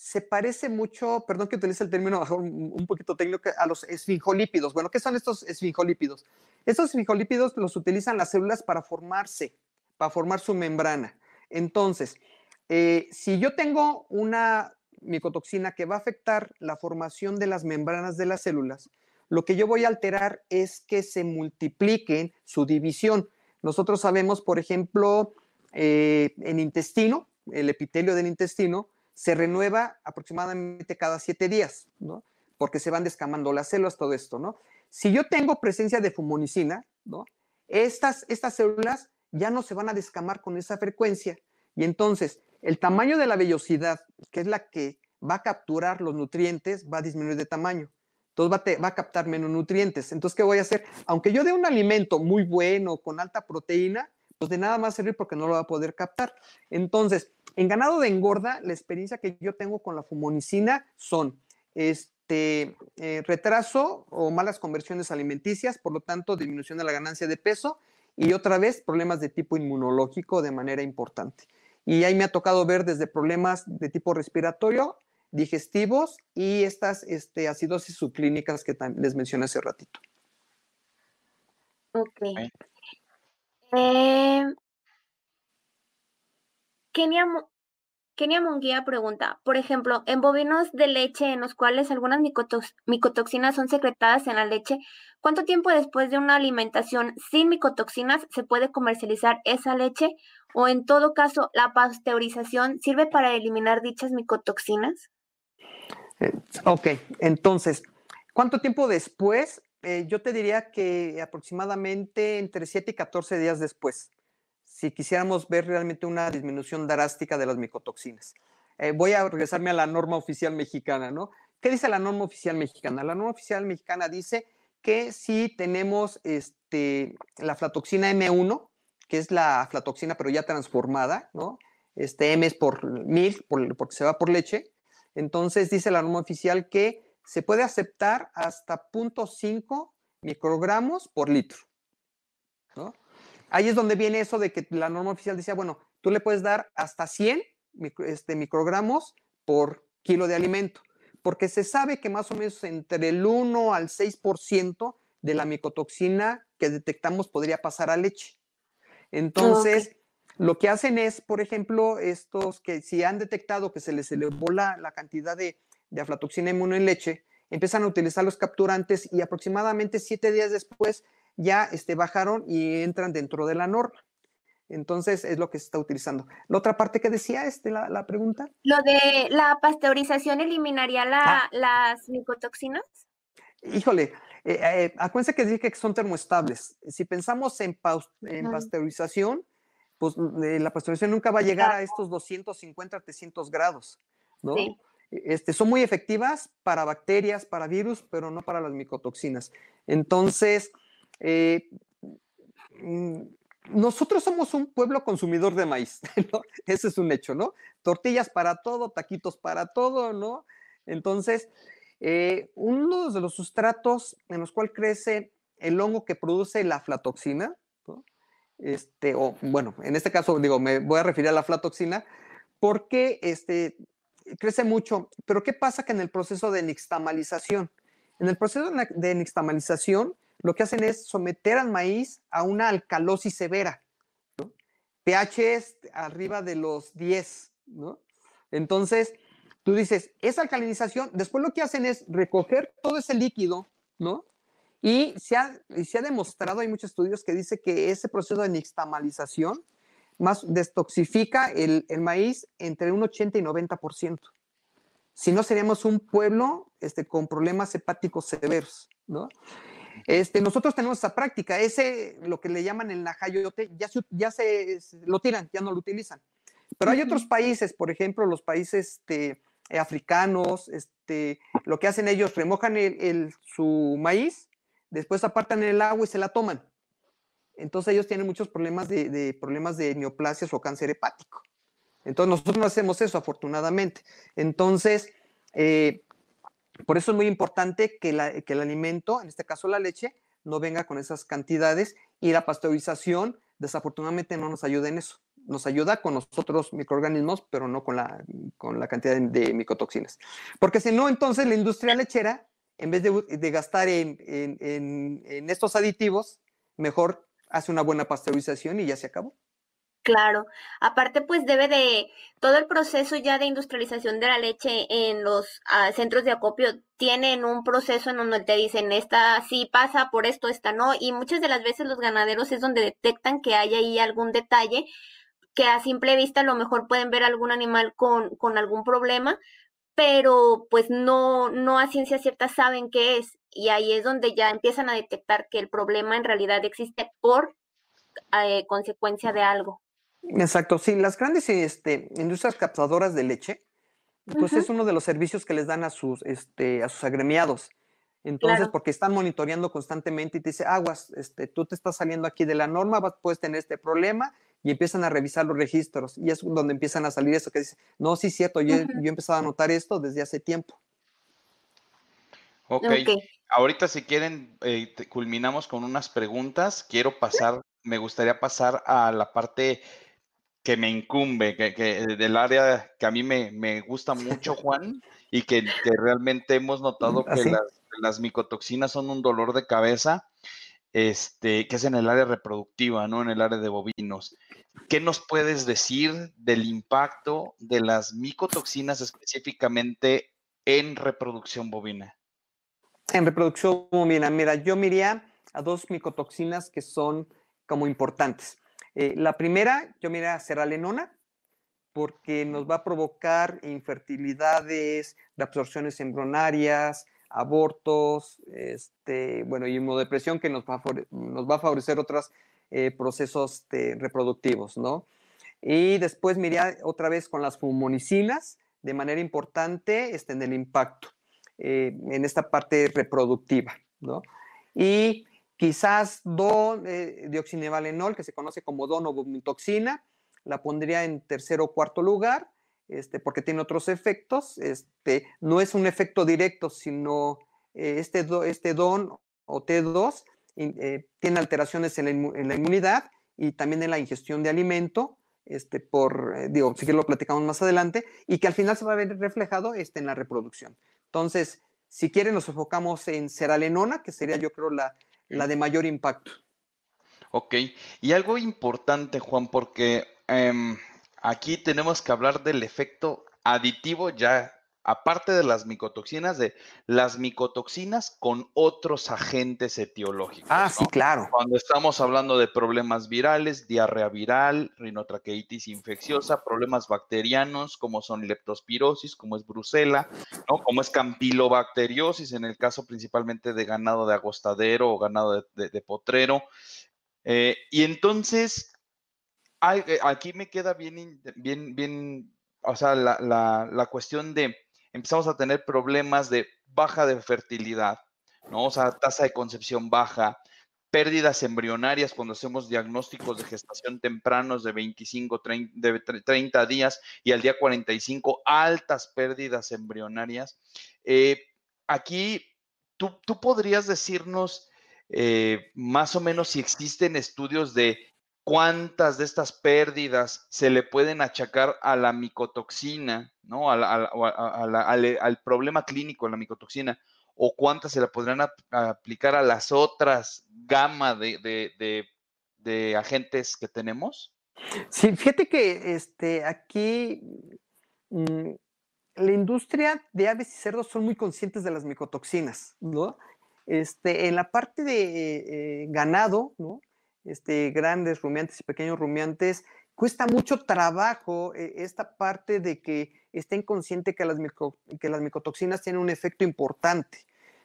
se parece mucho, perdón que utilice el término un, poquito técnico, a los esfingolípidos. Bueno, ¿qué son estos esfingolípidos? Estos esfingolípidos los utilizan las células para formarse, para formar su membrana. Entonces, eh, si yo tengo una micotoxina que va a afectar la formación de las membranas de las células, lo que yo voy a alterar es que se multipliquen su división. Nosotros sabemos, por ejemplo, eh, en intestino, el epitelio del intestino se renueva aproximadamente cada siete días, ¿no? Porque se van descamando las células, todo esto, ¿no? Si yo tengo presencia de fumonicina, ¿no? Estas, estas células ya no se van a descamar con esa frecuencia. Y entonces, el tamaño de la vellosidad, que es la que va a capturar los nutrientes, va a disminuir de tamaño. Entonces va a, captar menos nutrientes. Entonces, ¿qué voy a hacer? Aunque yo dé un alimento muy bueno, con alta proteína, pues de nada más servir porque no lo va a poder captar. Entonces, en ganado de engorda, la experiencia que yo tengo con la fumonicina son este, eh, retraso o malas conversiones alimenticias, por lo tanto, disminución de la ganancia de peso y otra vez problemas de tipo inmunológico de manera importante. Y ahí me ha tocado ver desde problemas de tipo respiratorio, digestivos y estas este, acidosis subclínicas que les mencioné hace ratito. Ok. Eh, Kenia, Kenia Munguía pregunta, por ejemplo, en bovinos de leche en los cuales algunas micotoxinas son secretadas en la leche, ¿cuánto tiempo después de una alimentación sin micotoxinas se puede comercializar esa leche? O en todo caso, ¿la pasteurización sirve para eliminar dichas micotoxinas? Eh, ok, entonces, ¿cuánto tiempo después? Eh, yo te diría que aproximadamente entre 7 y 14 días después, si quisiéramos ver realmente una disminución drástica de las micotoxinas. Eh, voy a regresarme a la norma oficial mexicana, ¿no? ¿Qué dice la norma oficial mexicana? La norma oficial mexicana dice que si tenemos este, la aflatoxina M1, que es la aflatoxina pero ya transformada, ¿no? Este M es por mil, porque se va por leche, entonces dice la norma oficial que se puede aceptar hasta 0.5 microgramos por litro. Ahí es donde viene eso de que la norma oficial decía, bueno, tú le puedes dar hasta 100 este, microgramos por kilo de alimento, porque se sabe que más o menos entre el 1 al 6% de la micotoxina que detectamos podría pasar a leche. Entonces, lo que hacen es, por ejemplo, estos que si han detectado que se les elevó la, la cantidad de, de aflatoxina inmuno en leche, empiezan a utilizar los capturantes y aproximadamente siete días después ya este, bajaron y entran dentro de la norma. Entonces es lo que se está utilizando. La otra parte que decía este, la, la pregunta. Lo de la pasteurización eliminaría la, ah. las micotoxinas. Híjole, eh, eh, acuérdense que dije que son termoestables. Si pensamos en, en pasteurización, pues eh, la pasteurización nunca va a llegar a estos 250, 300 grados, ¿no? Sí. Este, son muy efectivas para bacterias, para virus, pero no para las micotoxinas. Entonces, eh, mm, nosotros somos un pueblo consumidor de maíz, *laughs* ¿no? Ese es un hecho, ¿no? Tortillas para todo, taquitos para todo, ¿no? Entonces, eh, uno de los sustratos en los cuales crece el hongo que produce la aflatoxina, este, o bueno, en este caso digo, me voy a referir a la aflatoxina, porque este, crece mucho, pero ¿qué pasa que en el proceso de nixtamalización? En el proceso de nixtamalización, lo que hacen es someter al maíz a una alcalosis severa, ¿no? pH es arriba de los 10, ¿no? Entonces, tú dices, esa alcalinización, después lo que hacen es recoger todo ese líquido, ¿no? Y se ha, demostrado, hay muchos estudios que dice que ese proceso de nixtamalización más destoxifica el, el, maíz entre un 80 y 90%. Si no, seríamos un pueblo este, con problemas hepáticos severos, ¿no? Este, nosotros tenemos esa práctica, ese, lo que le llaman el najayote, ya, se, ya se, lo tiran, ya no lo utilizan. Pero hay otros países, por ejemplo, los países este, africanos, este, lo que hacen ellos, remojan el, el, su maíz, después apartan el agua y se la toman. Entonces ellos tienen muchos problemas de, problemas de neoplasias o cáncer hepático. Entonces nosotros no hacemos eso, afortunadamente. Entonces, eh, por eso es muy importante que, el alimento, en este caso la leche, no venga con esas cantidades y la pasteurización, desafortunadamente, no nos ayuda en eso. Nos ayuda con los otros microorganismos, pero no con la, con la cantidad de, micotoxinas. Porque si no, entonces la industria lechera, en vez de, gastar en estos aditivos, mejor hace una buena pasteurización y ya se acabó. Claro, aparte pues debe de todo el proceso ya de industrialización de la leche en los ah, centros de acopio tienen un proceso en donde te dicen esta sí pasa por esto, esta no, y muchas de las veces los ganaderos es donde detectan que hay ahí algún detalle que a simple vista a lo mejor pueden ver algún animal con, con algún problema, pero pues no, no a ciencia cierta saben qué es, y ahí es donde ya empiezan a detectar que el problema en realidad existe por eh, consecuencia de algo. Exacto, sí, las grandes este, industrias captadoras de leche, pues es uno de los servicios que les dan a sus, este, a sus agremiados. Entonces, porque están monitoreando constantemente y te dice, aguas, este, tú te estás saliendo aquí de la norma, puedes tener este problema y empiezan a revisar los registros. Y es donde empiezan a salir eso que dice, no, sí, cierto, yo, yo he empezado a notar esto desde hace tiempo. Ok, ahorita si quieren, eh, culminamos con unas preguntas. Quiero pasar, me gustaría pasar a la parte que me incumbe, que, eh, del área que a mí me, gusta mucho, *laughs* Juan, y que, realmente hemos notado ¿Ah, que las, micotoxinas son un dolor de cabeza, este, que es en el área reproductiva, ¿no? En el área de bovinos. ¿Qué nos puedes decir del impacto de las micotoxinas específicamente en reproducción bovina? En reproducción bovina, mira, yo miraría a dos micotoxinas que son como importantes. Eh, la primera, yo mira, seralenona, porque nos va a provocar infertilidades, reabsorciones embrionarias, abortos, este, bueno, y inmunodepresión que nos va a, nos va a favorecer otros eh, procesos reproductivos, ¿no? Y después miré otra vez con las fumonicinas, de manera importante este, en el impacto, eh, en esta parte reproductiva, ¿no? Y Quizás don eh, dioxinevalenol, que se conoce como donobutoxina, la pondría en tercer o cuarto lugar, este, porque tiene otros efectos. Este, no es un efecto directo, sino eh, este, este don o T2 eh, tiene alteraciones en la, inmunidad y también en la ingestión de alimento, este, por, eh, digo, si lo platicamos más adelante, y que al final se va a ver reflejado este, en la reproducción. Entonces, si quieren, nos enfocamos en seralenona, que sería yo creo la, la de mayor impacto. Ok, y algo importante, Juan, porque em, aquí tenemos que hablar del efecto aditivo ya aparte de las micotoxinas, de las micotoxinas con otros agentes etiológicos. Ah, sí, claro. Cuando estamos hablando de problemas virales, diarrea viral, rinotraqueitis infecciosa, problemas bacterianos como son leptospirosis, como es brusela, ¿no? como es campilobacteriosis, en el caso principalmente de ganado de agostadero o ganado de, potrero. Eh, y entonces, eh, aquí me queda bien, bien, bien, o sea, la, la cuestión de empezamos a tener problemas de baja de fertilidad, ¿no? O sea, tasa de concepción baja, pérdidas embrionarias cuando hacemos diagnósticos de gestación tempranos de 25, 30, días y al día 45, altas pérdidas embrionarias. Eh, aquí, ¿tú, ¿tú, podrías decirnos eh, más o menos si existen estudios de cuántas de estas pérdidas se le pueden achacar a la micotoxina, ¿no? al, problema clínico de la micotoxina, o cuántas se le podrían aplicar a las otras gama de, agentes que tenemos? Sí, fíjate que este, aquí mm, la industria de aves y cerdos son muy conscientes de las micotoxinas, ¿no? Este, en la parte de eh, ganado, ¿no? Este, grandes rumiantes y pequeños rumiantes, cuesta mucho trabajo eh, esta parte de que estén conscientes que las, que las micotoxinas tienen un efecto importante.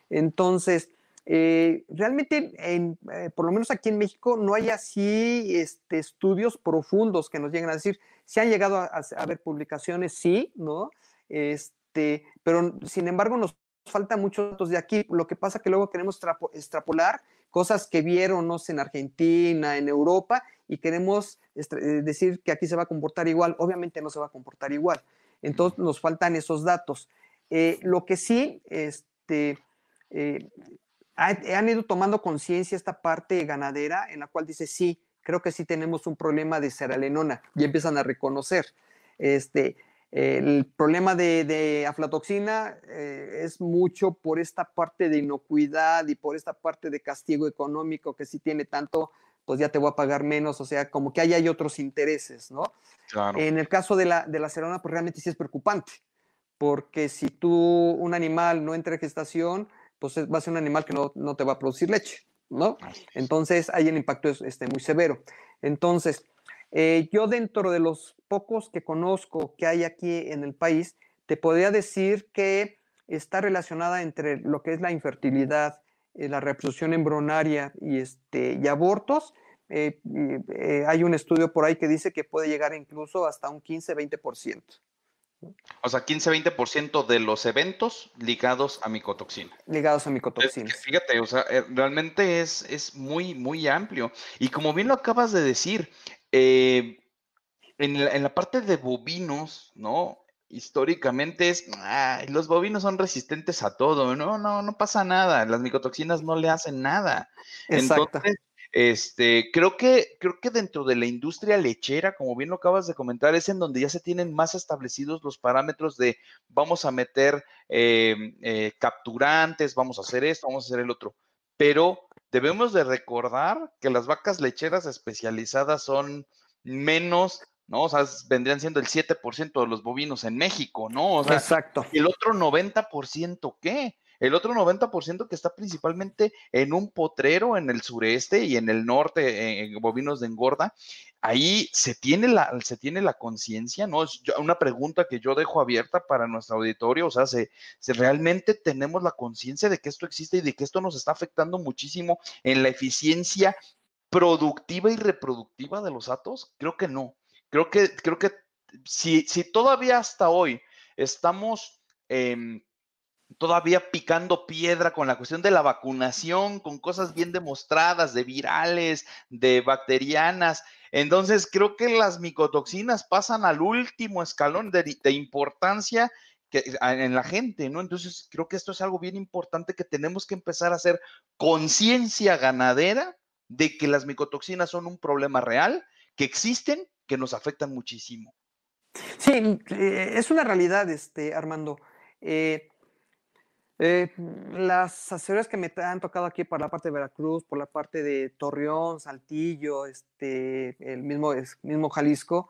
Entonces, eh, realmente, eh, por lo menos aquí en México, no hay así este, estudios profundos que nos lleguen a decir, si han llegado a, a, publicaciones, sí, ¿no? Este, pero sin embargo nos falta muchos datos de aquí. Lo que pasa que luego queremos extrapolar cosas que vieron en Argentina, en Europa, y queremos eh, decir que aquí se va a comportar igual. Obviamente no se va a comportar igual. Entonces nos faltan esos datos. Eh, lo que sí, este, eh, han ido tomando conciencia esta parte ganadera en la cual dice, sí, creo que sí tenemos un problema de seralenona y empiezan a reconocer. Este, el problema de, aflatoxina eh, es mucho por esta parte de inocuidad y por esta parte de castigo económico que sí tiene tanto pues ya te voy a pagar menos, o sea, como que ahí hay otros intereses, ¿no? Claro. En el caso de la, de la cerona, pues realmente sí es preocupante, porque si tú, un animal no entra en gestación, pues va a ser un animal que no, no te va a producir leche, ¿no? Entonces, ahí el impacto es este, muy severo. Entonces, eh, yo dentro de los pocos que conozco que hay aquí en el país, te podría decir que está relacionada entre lo que es la infertilidad, eh, la reproducción embrionaria y, este, y abortos. Eh, hay un estudio por ahí que dice que puede llegar incluso hasta un 15-20%. O sea, 15-20% de los eventos ligados a micotoxina. Ligados a micotoxina. fíjate, o sea, realmente es, es muy, muy amplio. Y como bien lo acabas de decir, eh, en, la, parte de bovinos, ¿no? Históricamente es, los bovinos son resistentes a todo, no, no, no pasa nada, las micotoxinas no le hacen nada. Exacto. este, creo que, creo que dentro de la industria lechera, como bien lo acabas de comentar, es en donde ya se tienen más establecidos los parámetros de vamos a meter em, eh, capturantes, vamos a hacer esto, vamos a hacer el otro. Pero debemos de recordar que las vacas lecheras especializadas son menos, ¿no? O sea, vendrían siendo el 7% de los bovinos en México, ¿no? O sea, Exacto. ¿Y el otro 90% qué? El otro 90% que está principalmente en un potrero en el sureste y en el norte, en bovinos de engorda, ahí se tiene la, se tiene la conciencia, ¿no? Es una pregunta que yo dejo abierta para nuestro auditorio, o sea, ¿se, realmente tenemos la conciencia de que esto existe y de que esto nos está afectando muchísimo en la eficiencia productiva y reproductiva de los atos? Creo que no. Creo que, creo que si, si todavía hasta hoy estamos... Em, todavía picando piedra con la cuestión de la vacunación, con cosas bien demostradas de virales, de bacterianas, entonces, creo que las micotoxinas pasan al último escalón de, importancia en la gente, ¿no? Entonces, creo que esto es algo bien importante que tenemos que empezar a hacer conciencia ganadera de que las micotoxinas son un problema real, que existen, que nos afectan muchísimo. Sí, eh, es una realidad, este, Armando. Eh, eh, las asesorías que me han tocado aquí por la parte de Veracruz, por la parte de Torreón, Saltillo, este, el mismo, mismo Jalisco,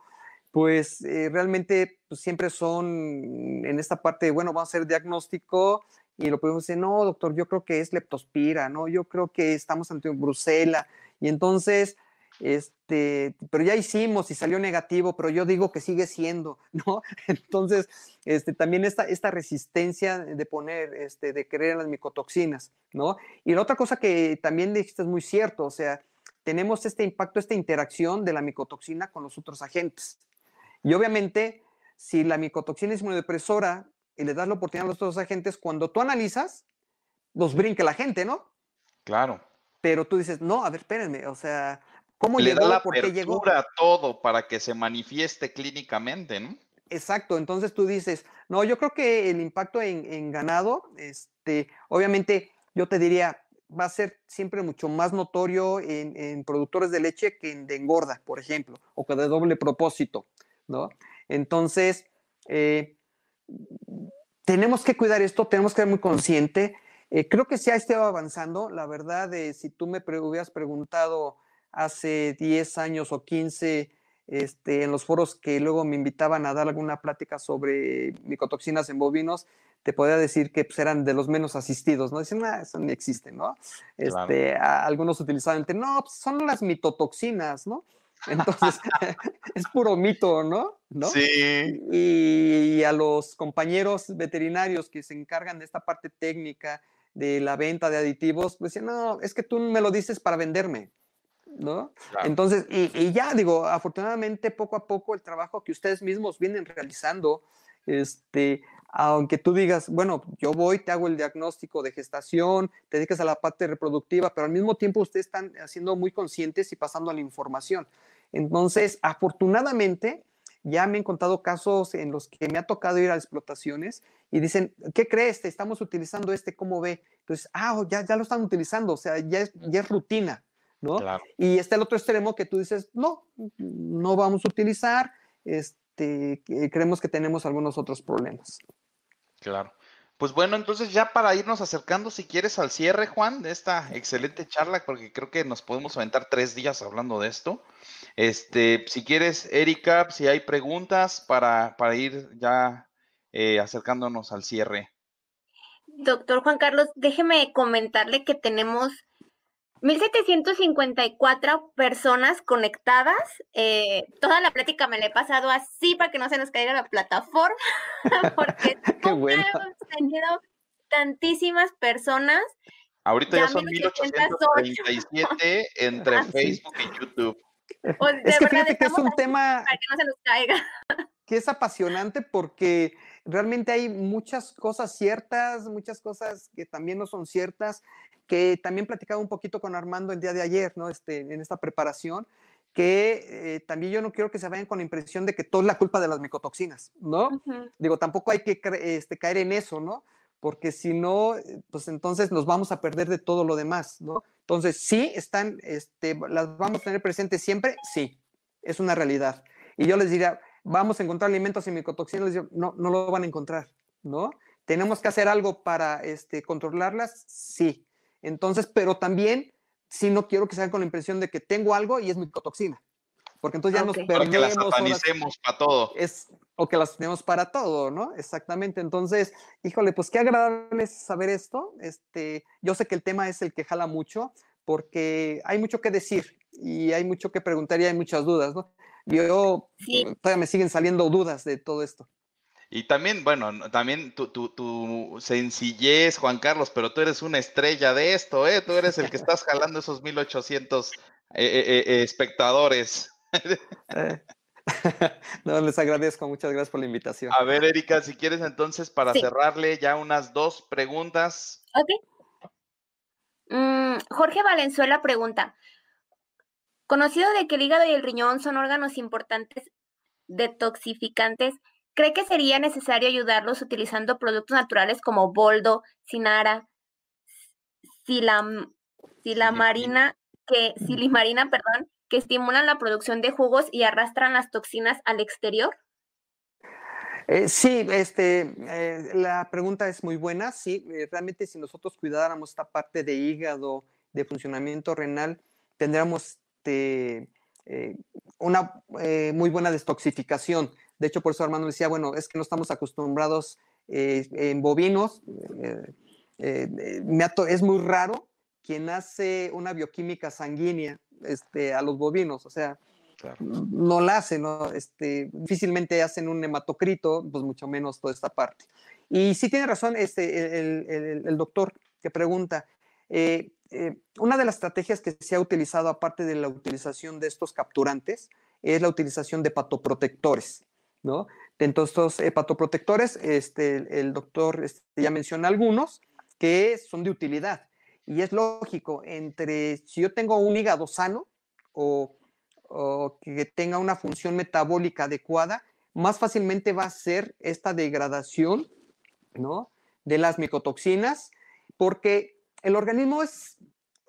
pues eh, realmente pues, siempre son en esta parte, bueno, vamos a hacer diagnóstico y lo podemos decir, no, doctor, yo creo que es leptospira, ¿no? Yo creo que estamos ante Bruselas. Y entonces, este, pero ya hicimos y salió negativo, pero yo digo que sigue siendo, *laughs* ¿no? Entonces, este, también esta, esta resistencia de poner, este, de creer en las micotoxinas, ¿no? Y la otra cosa que también dijiste es muy cierto, o sea, tenemos este impacto, esta interacción de la micotoxina con los otros agentes. Y obviamente, si la micotoxina es inmunodepresora y le das la oportunidad a los otros agentes, cuando tú analizas, los brinca la gente, ¿no? Claro. Pero tú dices, no, a ver, espérenme, o sea, ¿Cómo Le llegó? Da la ¿Por qué llegó? todo para que se manifieste clínicamente, ¿no? Exacto, entonces tú dices, no, yo creo que el impacto en, ganado, este, obviamente yo te diría, va a ser siempre mucho más notorio en, productores de leche que en de engorda, por ejemplo, o que de doble propósito, ¿no? Entonces, eh, tenemos que cuidar esto, tenemos que ser muy consciente. Eh, creo que se ha estado avanzando, la verdad, eh, si tú me hubieras preguntado hace 10 años o 15 este, en los foros que luego me invitaban a dar alguna plática sobre micotoxinas en bovinos, te podría decir que pues, eran de los menos asistidos, ¿no? Dicen, ah, eso ni existe, ¿no? Este, algunos utilizaban el no, pues, son las mitotoxinas, ¿no? Entonces, *laughs* es puro mito, ¿no? ¿no? Sí. Y, a los compañeros veterinarios que se encargan de esta parte técnica de la venta de aditivos, pues decían, no, es que tú me lo dices para venderme. ¿No? Entonces, y, ya digo, afortunadamente poco a poco el trabajo que ustedes mismos vienen realizando, este, aunque tú digas, bueno, yo voy, te hago el diagnóstico de gestación, te dedicas a la parte reproductiva, pero al mismo tiempo ustedes están siendo muy conscientes y pasando a la información. Entonces, afortunadamente, ya me han contado casos en los que me ha tocado ir a explotaciones y dicen, ¿qué crees? Estamos utilizando este, ¿cómo ve? Entonces, ah, ya, ya lo están utilizando, o sea, ya ya es rutina. ¿No? Y está el otro extremo que tú dices, no, no vamos a utilizar, este, creemos que tenemos algunos otros problemas. Claro. Pues bueno, entonces ya para irnos acercando, si quieres, al cierre, Juan, de esta excelente charla, porque creo que nos podemos aventar tres días hablando de esto. Este, si quieres, Erika, si hay preguntas para, para ir ya eh, acercándonos al cierre. Doctor Juan Carlos, déjeme comentarle que tenemos 1754 personas conectadas. Eh, toda la plática me la he pasado así para que no se nos caiga la plataforma, *laughs* porque *laughs* Qué bueno. hemos tenido tantísimas personas. Ahorita ya, Ya son 1837 entre Ah. Facebook y YouTube. De Es que verdad, fíjate que es un tema Para que no se nos caiga. que es apasionante porque realmente hay muchas cosas ciertas, muchas cosas que también no son ciertas, que también platicaba un poquito con Armando el día de ayer, ¿no? Este, en esta preparación, que eh, también yo no quiero que se vayan con la impresión de que todo es la culpa de las micotoxinas, ¿no? Digo, tampoco hay que este, caer en eso, ¿no? Porque si no, eh, pues entonces nos vamos a perder de todo lo demás, ¿no? Entonces, sí, están, este, las vamos a tener presentes siempre, sí, es una realidad. Y yo les diría, vamos a encontrar alimentos sin micotoxinas, les digo, no, no lo van a encontrar, ¿no? ¿Tenemos que hacer algo para este, controlarlas? Sí. Entonces, pero también, sí no quiero que se hagan con la impresión de que tengo algo y es micotoxina, porque entonces ya Ok. nos las perdemos. ahora sí satanicemos para todo. es o que las tenemos para todo, ¿no? Exactamente. Entonces, híjole, pues qué agradable es saber esto. Este, yo sé que el tema es el que jala mucho porque hay mucho que decir y hay mucho que preguntar y hay muchas dudas, ¿no? Yo Sí. todavía me siguen saliendo dudas de todo esto. Y también, bueno, no- también tu, tu, tu sencillez, Juan Carlos, pero tú eres una estrella de esto, ¿eh? Tú eres el que estás jalando esos 1800 eh, eh, eh, espectadores. Eh, *laughs* no, les agradezco, muchas gracias por la invitación. A ver, Erika, si quieres entonces para Sí. cerrarle ya unas dos preguntas. Ok. Mm, Jorge Valenzuela pregunta, conocido de que el hígado y el riñón son órganos importantes detoxificantes, ¿cree que sería necesario ayudarlos utilizando productos naturales como boldo, cinara, silam, silamarina, que, silimarina, perdón, que estimulan la producción de jugos y arrastran las toxinas al exterior? Eh, sí, este, eh, la pregunta es muy buena. Sí, eh, realmente si nosotros cuidáramos esta parte de hígado, de funcionamiento renal, tendríamos este, eh, una eh, muy buena destoxificación. De hecho, por eso Armando decía, bueno, es que no estamos acostumbrados eh, en bovinos. es muy raro quien hace una bioquímica sanguínea este, a los bovinos. O sea, Claro. no la hacen, ¿no? Este, difícilmente hacen un hematocrito, pues mucho menos toda esta parte. Y sí tiene razón este, el, el- el doctor que pregunta, eh, eh, una de las estrategias que se ha utilizado, aparte de la utilización de estos capturantes, es la utilización de hepatoprotectores, ¿no? Entonces, estos hepatoprotectores, este, el doctor este, ya menciona algunos que son de utilidad. Y es lógico, entre si yo tengo un hígado sano o o que tenga una función metabólica adecuada, más fácilmente va a ser esta degradación ¿no? de las micotoxinas, porque el organismo es,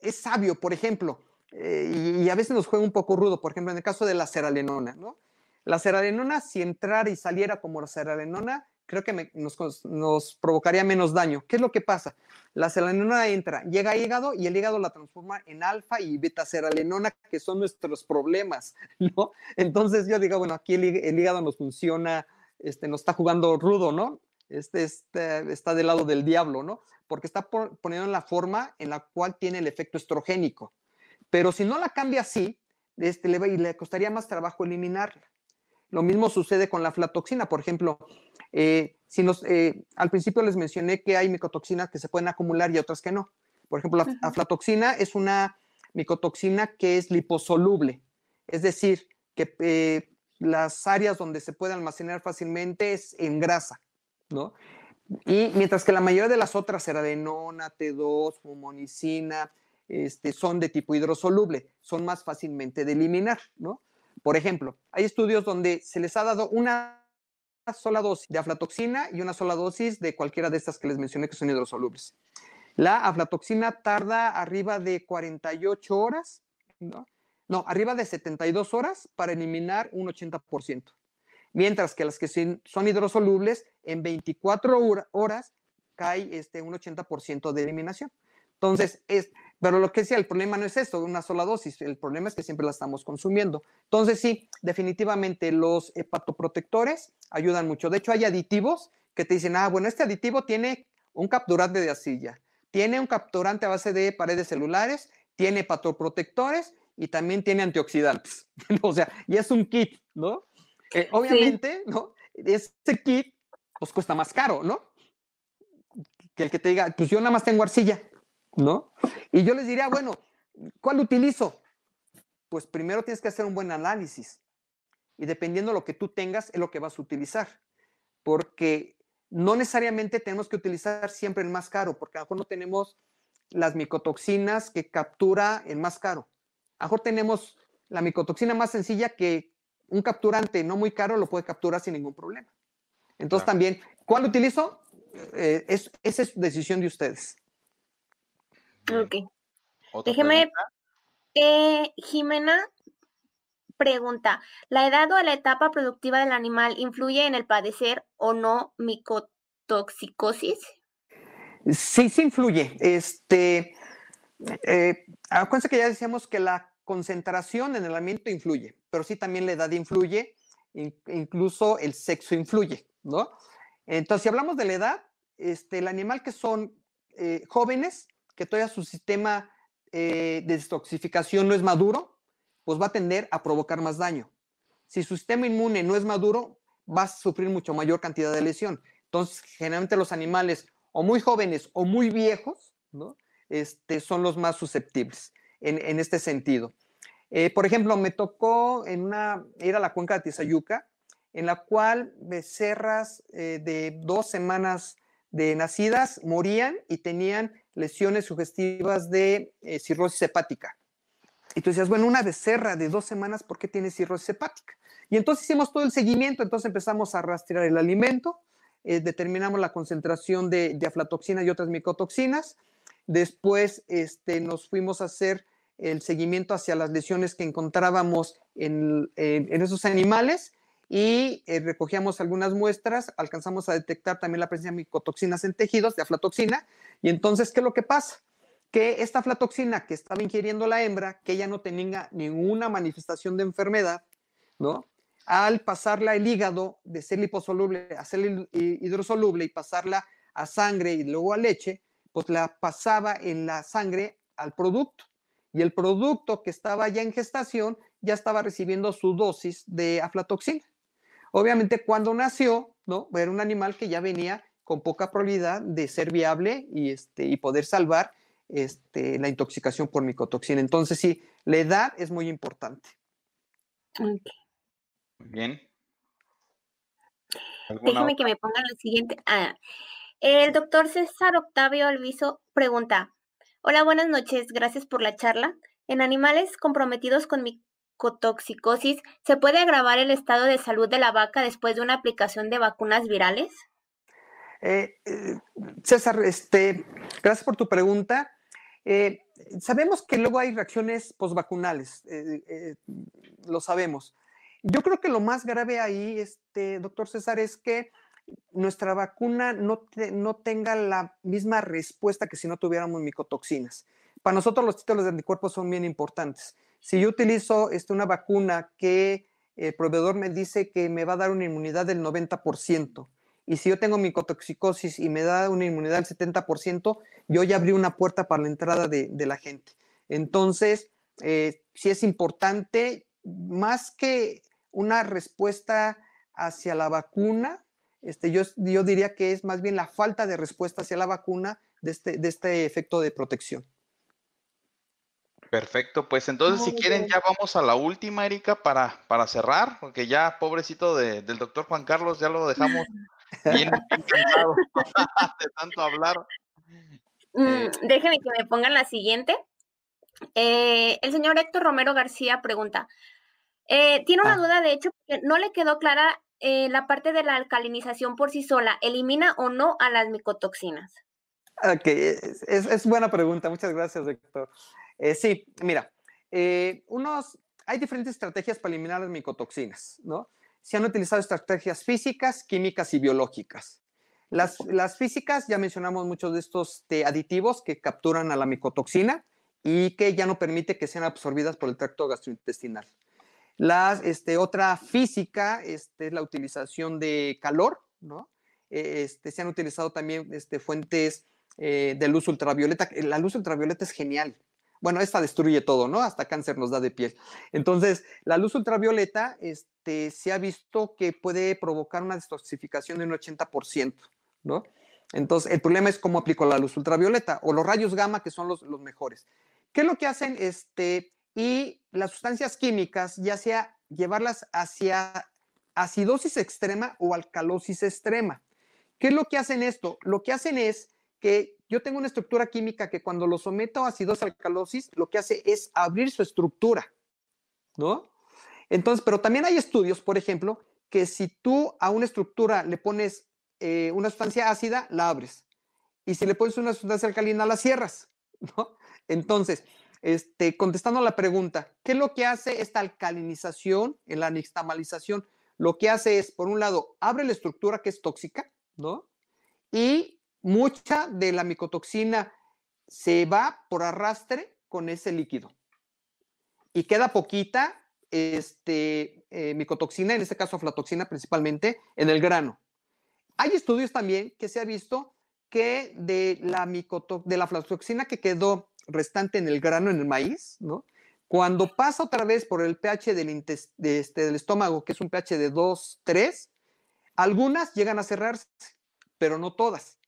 es sabio, por ejemplo, eh, y, a veces nos juega un poco rudo, por ejemplo, en el caso de la seralenona, ¿no? La seralenona, si entrara y saliera como la seralenona, creo que nos, provocaría menos daño. ¿Qué es lo que pasa? La seralenona entra, llega a hígado y el hígado la transforma en alfa y beta seralenona, que son nuestros problemas, *laughs* ¿no? Entonces yo digo, bueno, aquí el hígado nos funciona, este, nos está jugando rudo, ¿no? Este, este está del lado del diablo, ¿no? Porque está po- poniendo en la forma en la cual tiene el efecto estrogénico. Pero si no la cambia así, este, le, va- y le costaría más trabajo eliminarla. Lo mismo sucede con la aflatoxina, por ejemplo. eh, si nos, eh, al principio les mencioné que hay micotoxinas que se pueden acumular y otras que no. Por ejemplo, la aflatoxina es una micotoxina que es liposoluble, es decir, que eh, las áreas donde se puede almacenar fácilmente es en grasa, ¿no? Y mientras que la mayoría de las otras, seradenona, T2, fumonicina, este, son de tipo hidrosoluble, son más fácilmente de eliminar, ¿no? Por ejemplo, hay estudios donde se les ha dado una sola dosis de aflatoxina y una sola dosis de cualquiera de estas que les mencioné que son hidrosolubles. La aflatoxina tarda arriba de 48 horas, ¿no? No, arriba de 72 horas para eliminar un 80%. Mientras que las que son hidrosolubles, en 24 hora- horas cae este, un 80% de eliminación. Entonces, es, pero lo que decía, el problema no es esto, una sola dosis, el problema es que siempre la estamos consumiendo. Entonces, sí, definitivamente los hepatoprotectores ayudan mucho. De hecho, hay aditivos que te dicen, ah, bueno, este aditivo tiene un capturante de arcilla, tiene un capturante a base de paredes celulares, tiene hepatoprotectores y también tiene antioxidantes. *laughs* o sea, y es un kit, ¿no? Eh, obviamente, ¿no? Ese kit, pues cuesta más caro, ¿no? Que el que te diga, pues yo nada más tengo arcilla, ¿no? Y yo les diría, bueno, ¿cuál utilizo? Pues primero tienes que hacer un buen análisis. Y dependiendo de lo que tú tengas, es lo que vas a utilizar. Porque no necesariamente tenemos que utilizar siempre el más caro, porque a lo mejor no tenemos las micotoxinas que captura el más caro. A lo mejor tenemos la micotoxina más sencilla que un capturante no muy caro lo puede capturar sin ningún problema. Entonces también, ¿cuál utilizo? Eh, es, esa es decisión de ustedes. Ok. Déjeme, eh, Jimena pregunta, ¿la edad o la etapa productiva del animal influye en el padecer o no micotoxicosis? Sí, sí influye. Este, eh, acuérdense que ya decíamos que la concentración en el alimento influye, pero sí también la edad influye, incluso el sexo influye, ¿no? Entonces, si hablamos de la edad, este, el animal que son eh, jóvenes, que todavía su sistema eh, de detoxificación no es maduro, pues va a tender a provocar más daño. Si su sistema inmune no es maduro, va a sufrir mucho mayor cantidad de lesión. Entonces, generalmente los animales o muy jóvenes o muy viejos, ¿no? Este, son los más susceptibles en, este sentido. Eh, por ejemplo, me tocó en una, ir a la cuenca de Tizayuca, en la cual becerras eh, de dos semanas de nacidas morían y tenían lesiones sugestivas de eh, cirrosis hepática. Y tú decías, bueno, una becerra de dos semanas, ¿por qué tiene cirrosis hepática? Y entonces hicimos todo el seguimiento, entonces empezamos a rastrear el alimento, determinamos la concentración de, aflatoxina y otras micotoxinas, después este, nos fuimos a hacer el seguimiento hacia las lesiones que encontrábamos en, esos animales y eh, recogíamos algunas muestras, alcanzamos a detectar también la presencia de micotoxinas en tejidos, de aflatoxina, y entonces, ¿qué es lo que pasa? Que esta aflatoxina que estaba ingiriendo la hembra, que ella no tenía ninguna manifestación de enfermedad, ¿no? Al pasarla el hígado de ser liposoluble a ser hidrosoluble y pasarla a sangre y luego a leche, pues la pasaba en la sangre al producto. Y el producto que estaba ya en gestación ya estaba recibiendo su dosis de aflatoxina. Obviamente cuando nació, ¿no? Era un animal que ya venía con poca probabilidad de ser viable y, este, y poder salvar este, la intoxicación por micotoxina. Entonces, sí, la edad es muy importante. Bien. Déjeme que me ponga la siguiente. Ah, el doctor César Octavio Alviso pregunta, hola, buenas noches, gracias por la charla. En animales comprometidos con micotoxicosis, ¿se puede agravar el estado de salud de la vaca después de una aplicación de vacunas virales? Eh, eh, César, este, gracias por tu pregunta. Eh, sabemos que luego hay reacciones postvacunales, lo sabemos. Yo creo que lo más grave ahí, este, doctor César, es que nuestra vacuna no, no tenga la misma respuesta que si no tuviéramos micotoxinas. Para nosotros los títulos de anticuerpos son bien importantes. Si yo utilizo este, una vacuna que el proveedor me dice que me va a dar una inmunidad del 90%, y si yo tengo micotoxicosis y me da una inmunidad del 70%, yo ya abrí una puerta para la entrada de, la gente. Entonces, eh, sí es importante, más que una respuesta hacia la vacuna, este, yo, yo diría que es más bien la falta de respuesta hacia la vacuna de este, de este efecto de protección. Perfecto, pues entonces si quieren ya vamos a la última, Erika, para, para cerrar, porque ya pobrecito del doctor Juan Carlos ya lo dejamos *laughs* Bien encantado de tanto hablar. Mm, eh, déjenme que me pongan la siguiente. Eh, el señor Héctor Romero García pregunta, eh, tiene una ah. duda, de hecho, que no le quedó clara la parte de la alcalinización por sí sola, ¿elimina o no a las micotoxinas? Ok, es, es buena pregunta, muchas gracias, Héctor. sí, mira, unos, hay diferentes estrategias para eliminar las micotoxinas, ¿no? se han utilizado estrategias físicas, químicas y biológicas. Las, las físicas, ya mencionamos muchos de estos de aditivos que capturan a la micotoxina y que ya no permite que sean absorbidas por el tracto gastrointestinal. La este, otra física este, es la utilización de calor, ¿no? Eh, este, se han utilizado también fuentes eh, de luz ultravioleta. La luz ultravioleta es genial. Bueno, esta destruye todo, ¿no? Hasta cáncer nos da de piel. Entonces, la luz ultravioleta se ha visto que puede provocar una detoxificación de un 80%, ¿no? Entonces, el problema es cómo aplico la luz ultravioleta o los rayos gamma, que son los, mejores. ¿Qué es lo que hacen? Y las sustancias químicas, ya sea llevarlas hacia acidosis extrema o alcalosis extrema. ¿Qué es lo que hacen esto? Lo que hacen es que yo tengo una estructura química que cuando lo someto a acidosis alcalosis, lo que hace es abrir su estructura, ¿no? Entonces, pero también hay estudios, por ejemplo, que si tú a una estructura le pones eh, una sustancia ácida, la abres. Y si le pones una sustancia alcalina, la cierras, *laughs* ¿no? Entonces, este, contestando a la pregunta, ¿qué es lo que hace esta alcalinización en la nixtamalización? Lo que hace es, por un lado, abre la estructura que es tóxica, ¿no? Y mucha de la micotoxina se va por arrastre con ese líquido. Y queda poquita este, eh, micotoxina, en este caso aflatoxina principalmente, en el grano. Hay estudios también que se ha visto que de la, de la aflatoxina que quedó restante en el grano, en el maíz, ¿no? Cuando pasa otra vez por el pH del, este, estómago, que es un pH de 2, 3, algunas llegan a cerrarse, pero no todas.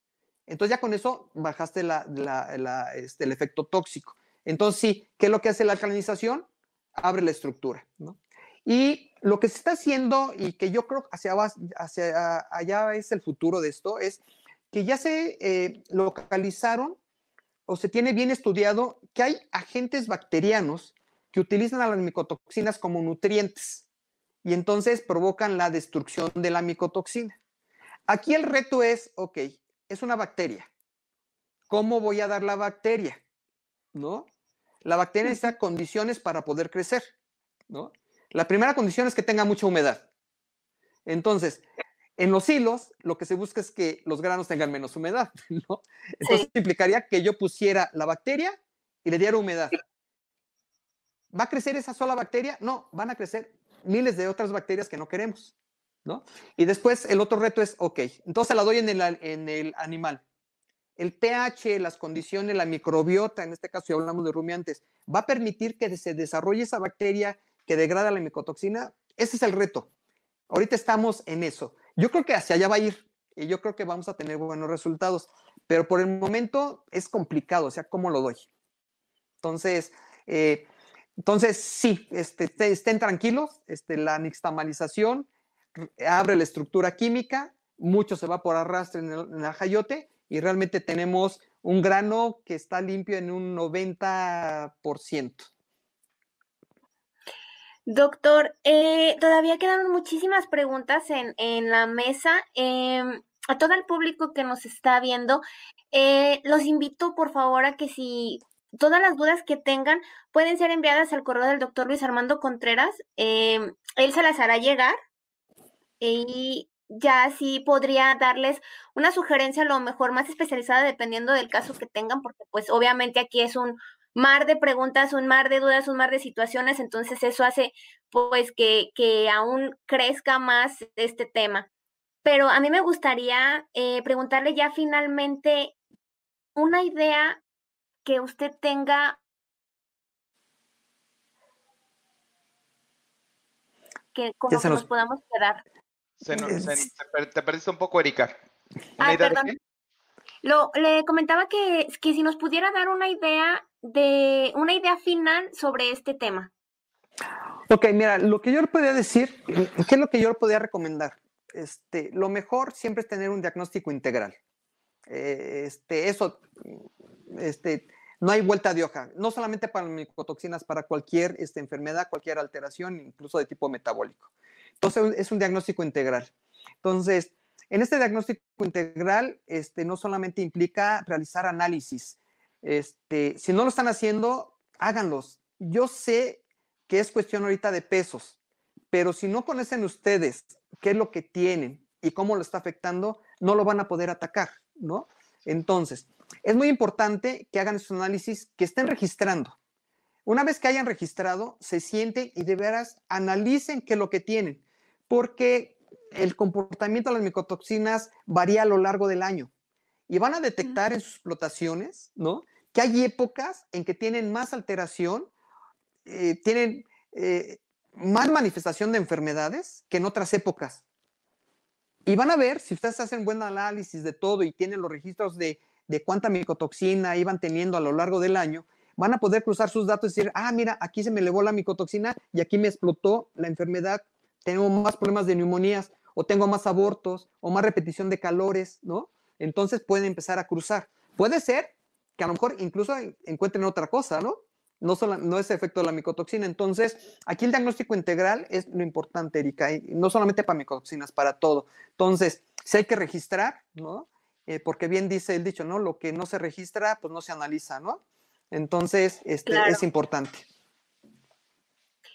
Entonces ya con eso bajaste este, el efecto tóxico. Entonces sí, ¿qué es lo que hace la alcalinización? Abre la estructura. ¿no? Y lo que se está haciendo y que yo creo hacia, hacia allá es el futuro de esto, es que ya se eh, localizaron o se tiene bien estudiado que hay agentes bacterianos que utilizan a las micotoxinas como nutrientes y entonces provocan la destrucción de la micotoxina. Aquí el reto es, ok, es una bacteria. ¿Cómo voy a dar la bacteria? ¿No? La bacteria necesita condiciones para poder crecer, ¿no? La primera condición es que tenga mucha humedad. Entonces, en los hilos, lo que se busca es que los granos tengan menos humedad, *laughs* ¿no? Entonces implicaría que yo pusiera la bacteria y le diera humedad. ¿Va a crecer esa sola bacteria? No, van a crecer miles de otras bacterias que no queremos, ¿no? Y después el otro reto es, ok, entonces la doy en el, en el animal. El pH, las condiciones, la microbiota, en este caso si hablamos de rumiantes, ¿va a permitir que se desarrolle esa bacteria que degrada la micotoxina? Ese es el reto. Ahorita estamos en eso. Yo creo que hacia allá va a ir y yo creo que vamos a tener buenos resultados, pero por el momento es complicado, o sea, ¿cómo lo doy? Entonces, eh, entonces sí, este, estén tranquilos, este, la nixtamalización abre la estructura química, mucho se va por arrastre en el, en jayote y realmente tenemos un grano que está limpio en un 90%. Doctor, eh, todavía quedan muchísimas preguntas en, la mesa. Em, a todo el público que nos está viendo, eh, los invito por favor a que si todas las dudas que tengan pueden ser enviadas al correo del doctor Luis Armando Contreras. Em, él se las hará llegar y ya sí podría darles una sugerencia a lo mejor más especializada dependiendo del caso que tengan, porque pues obviamente aquí es un, mar de preguntas, un mar de dudas, un mar de situaciones, entonces eso hace pues que, que aún crezca más este tema. Pero a mí me gustaría eh, preguntarle ya finalmente una idea que usted tenga que con que nos, podamos quedar. te perdiste un poco, Erika. ah, perdón. Lo, le comentaba que, que si nos pudiera dar una idea de una idea final sobre este tema. Ok, mira, lo que yo le podría decir, ¿qué es lo que yo le podría recomendar? Este, lo mejor siempre es tener un diagnóstico integral. Eh, este, eso, este, no hay vuelta de hoja, no solamente para micotoxinas, para cualquier este, enfermedad, cualquier alteración, incluso de tipo metabólico. Entonces, es un diagnóstico integral. Entonces, en este diagnóstico integral, este, no solamente implica realizar análisis, este, si no lo están haciendo, háganlos. Yo sé que es cuestión ahorita de pesos, pero si no conocen ustedes qué es lo que tienen y cómo lo está afectando, no lo van a poder atacar, ¿no? Entonces, es muy importante que hagan esos análisis, que estén registrando. Una vez que hayan registrado, se sienten y de veras analicen qué es lo que tienen, porque el comportamiento de las micotoxinas varía a lo largo del año y van a detectar en sus explotaciones, ¿no? Que hay épocas en que tienen más alteración, eh, tienen eh, más manifestación de enfermedades que en otras épocas. Y van a ver, si ustedes hacen buen análisis de todo y tienen los registros de, de cuánta micotoxina iban teniendo a lo largo del año, van a poder cruzar sus datos y decir, ah, mira, aquí se me elevó la micotoxina y aquí me explotó la enfermedad, tengo más problemas de neumonías o tengo más abortos o más repetición de calores, ¿no? Entonces pueden empezar a cruzar. Puede ser que a lo mejor incluso encuentren otra cosa, ¿no? no, solo, no es efecto de la micotoxina. Entonces, aquí el diagnóstico integral es lo importante, Erika, y no solamente para micotoxinas, para todo. Entonces, si hay que registrar, ¿no? Eh, porque bien dice el dicho, ¿no? Lo que no se registra, pues no se analiza, ¿no? Entonces, este, es importante.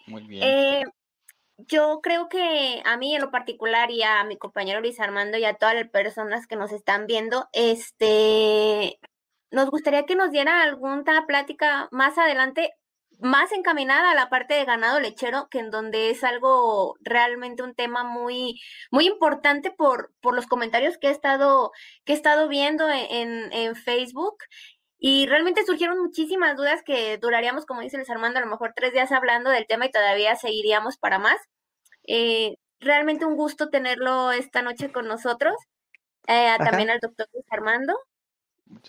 Muy bien. Eh, yo creo que a mí en lo particular y a mi compañero Luis Armando y a todas las personas que nos están viendo, este, nos gustaría que nos diera alguna plática más adelante, más encaminada a la parte de ganado lechero, que en donde es algo realmente un tema muy, muy importante por, por los comentarios que he estado, que he estado viendo en, en Facebook. Y realmente surgieron muchísimas dudas que duraríamos, como dice Luis Armando, a lo mejor tres días hablando del tema y todavía seguiríamos para más. Eh, realmente un gusto tenerlo esta noche con nosotros. Eh, también al doctor Luis Armando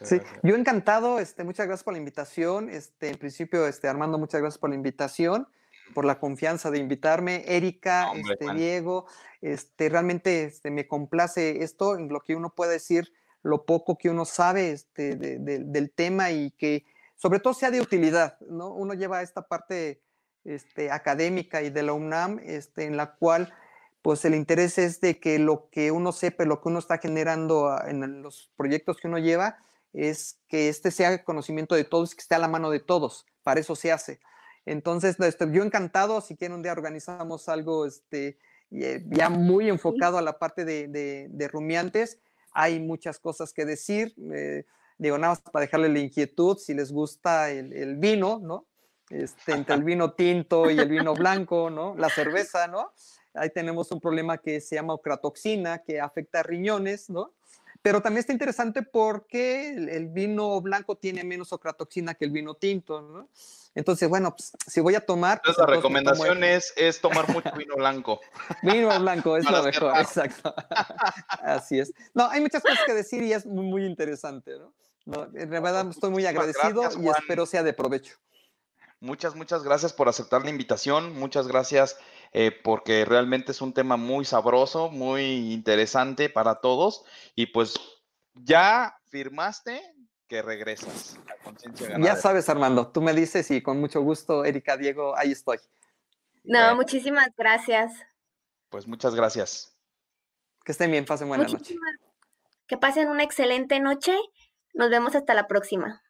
sí, yo encantado, este, muchas gracias por la invitación. Este, en principio, este, Armando, muchas gracias por la invitación, por la confianza de invitarme. Erika, este, Diego, este, realmente este, me complace esto, en lo que uno puede decir, lo poco que uno sabe este, del tema y que sobre todo sea de utilidad, ¿no? Uno lleva esta parte este, académica y de la UNAM, este, en la cual pues el interés es de que lo que uno sepa, lo que uno está generando ah, en los proyectos que uno lleva, es que este sea conocimiento de todos, que esté a la mano de todos. Para eso se hace. Entonces, este, yo encantado, si quieren un día organizamos algo este, eh, ya muy enfocado a la parte de, rumiantes. Hay muchas cosas que decir. Eh, digo, nada más para dejarle la inquietud, si les gusta el, el vino, ¿no? Este, entre el *laughs* vino tinto y el vino blanco, ¿no? La cerveza, ¿no? Ahí tenemos un problema que se llama ocratoxina, que afecta a riñones, ¿no? Pero también está interesante porque el, vino blanco tiene menos ocratoxina que el vino tinto, ¿no? Entonces, bueno, pues, si voy a tomar... Entonces, la recomendación es, es, tomar mucho vino blanco. *laughs* vino blanco es lo mejor, exacto. *laughs* Así es. No, hay muchas cosas que decir y es muy, muy interesante, ¿no? no en verdad estoy muy agradecido y espero sea de provecho. Muchas, muchas gracias por aceptar la invitación. Muchas gracias eh, porque realmente es un tema muy sabroso, muy interesante para todos. Y pues ya firmaste que regresas a Conciencia Ya sabes, Armando, tú me dices y con mucho gusto, Erika, Diego, ahí estoy. No, muchísimas gracias. Pues muchas gracias. Que estén bien, pasen buena noche. Que pasen una excelente noche. Nos vemos hasta la próxima.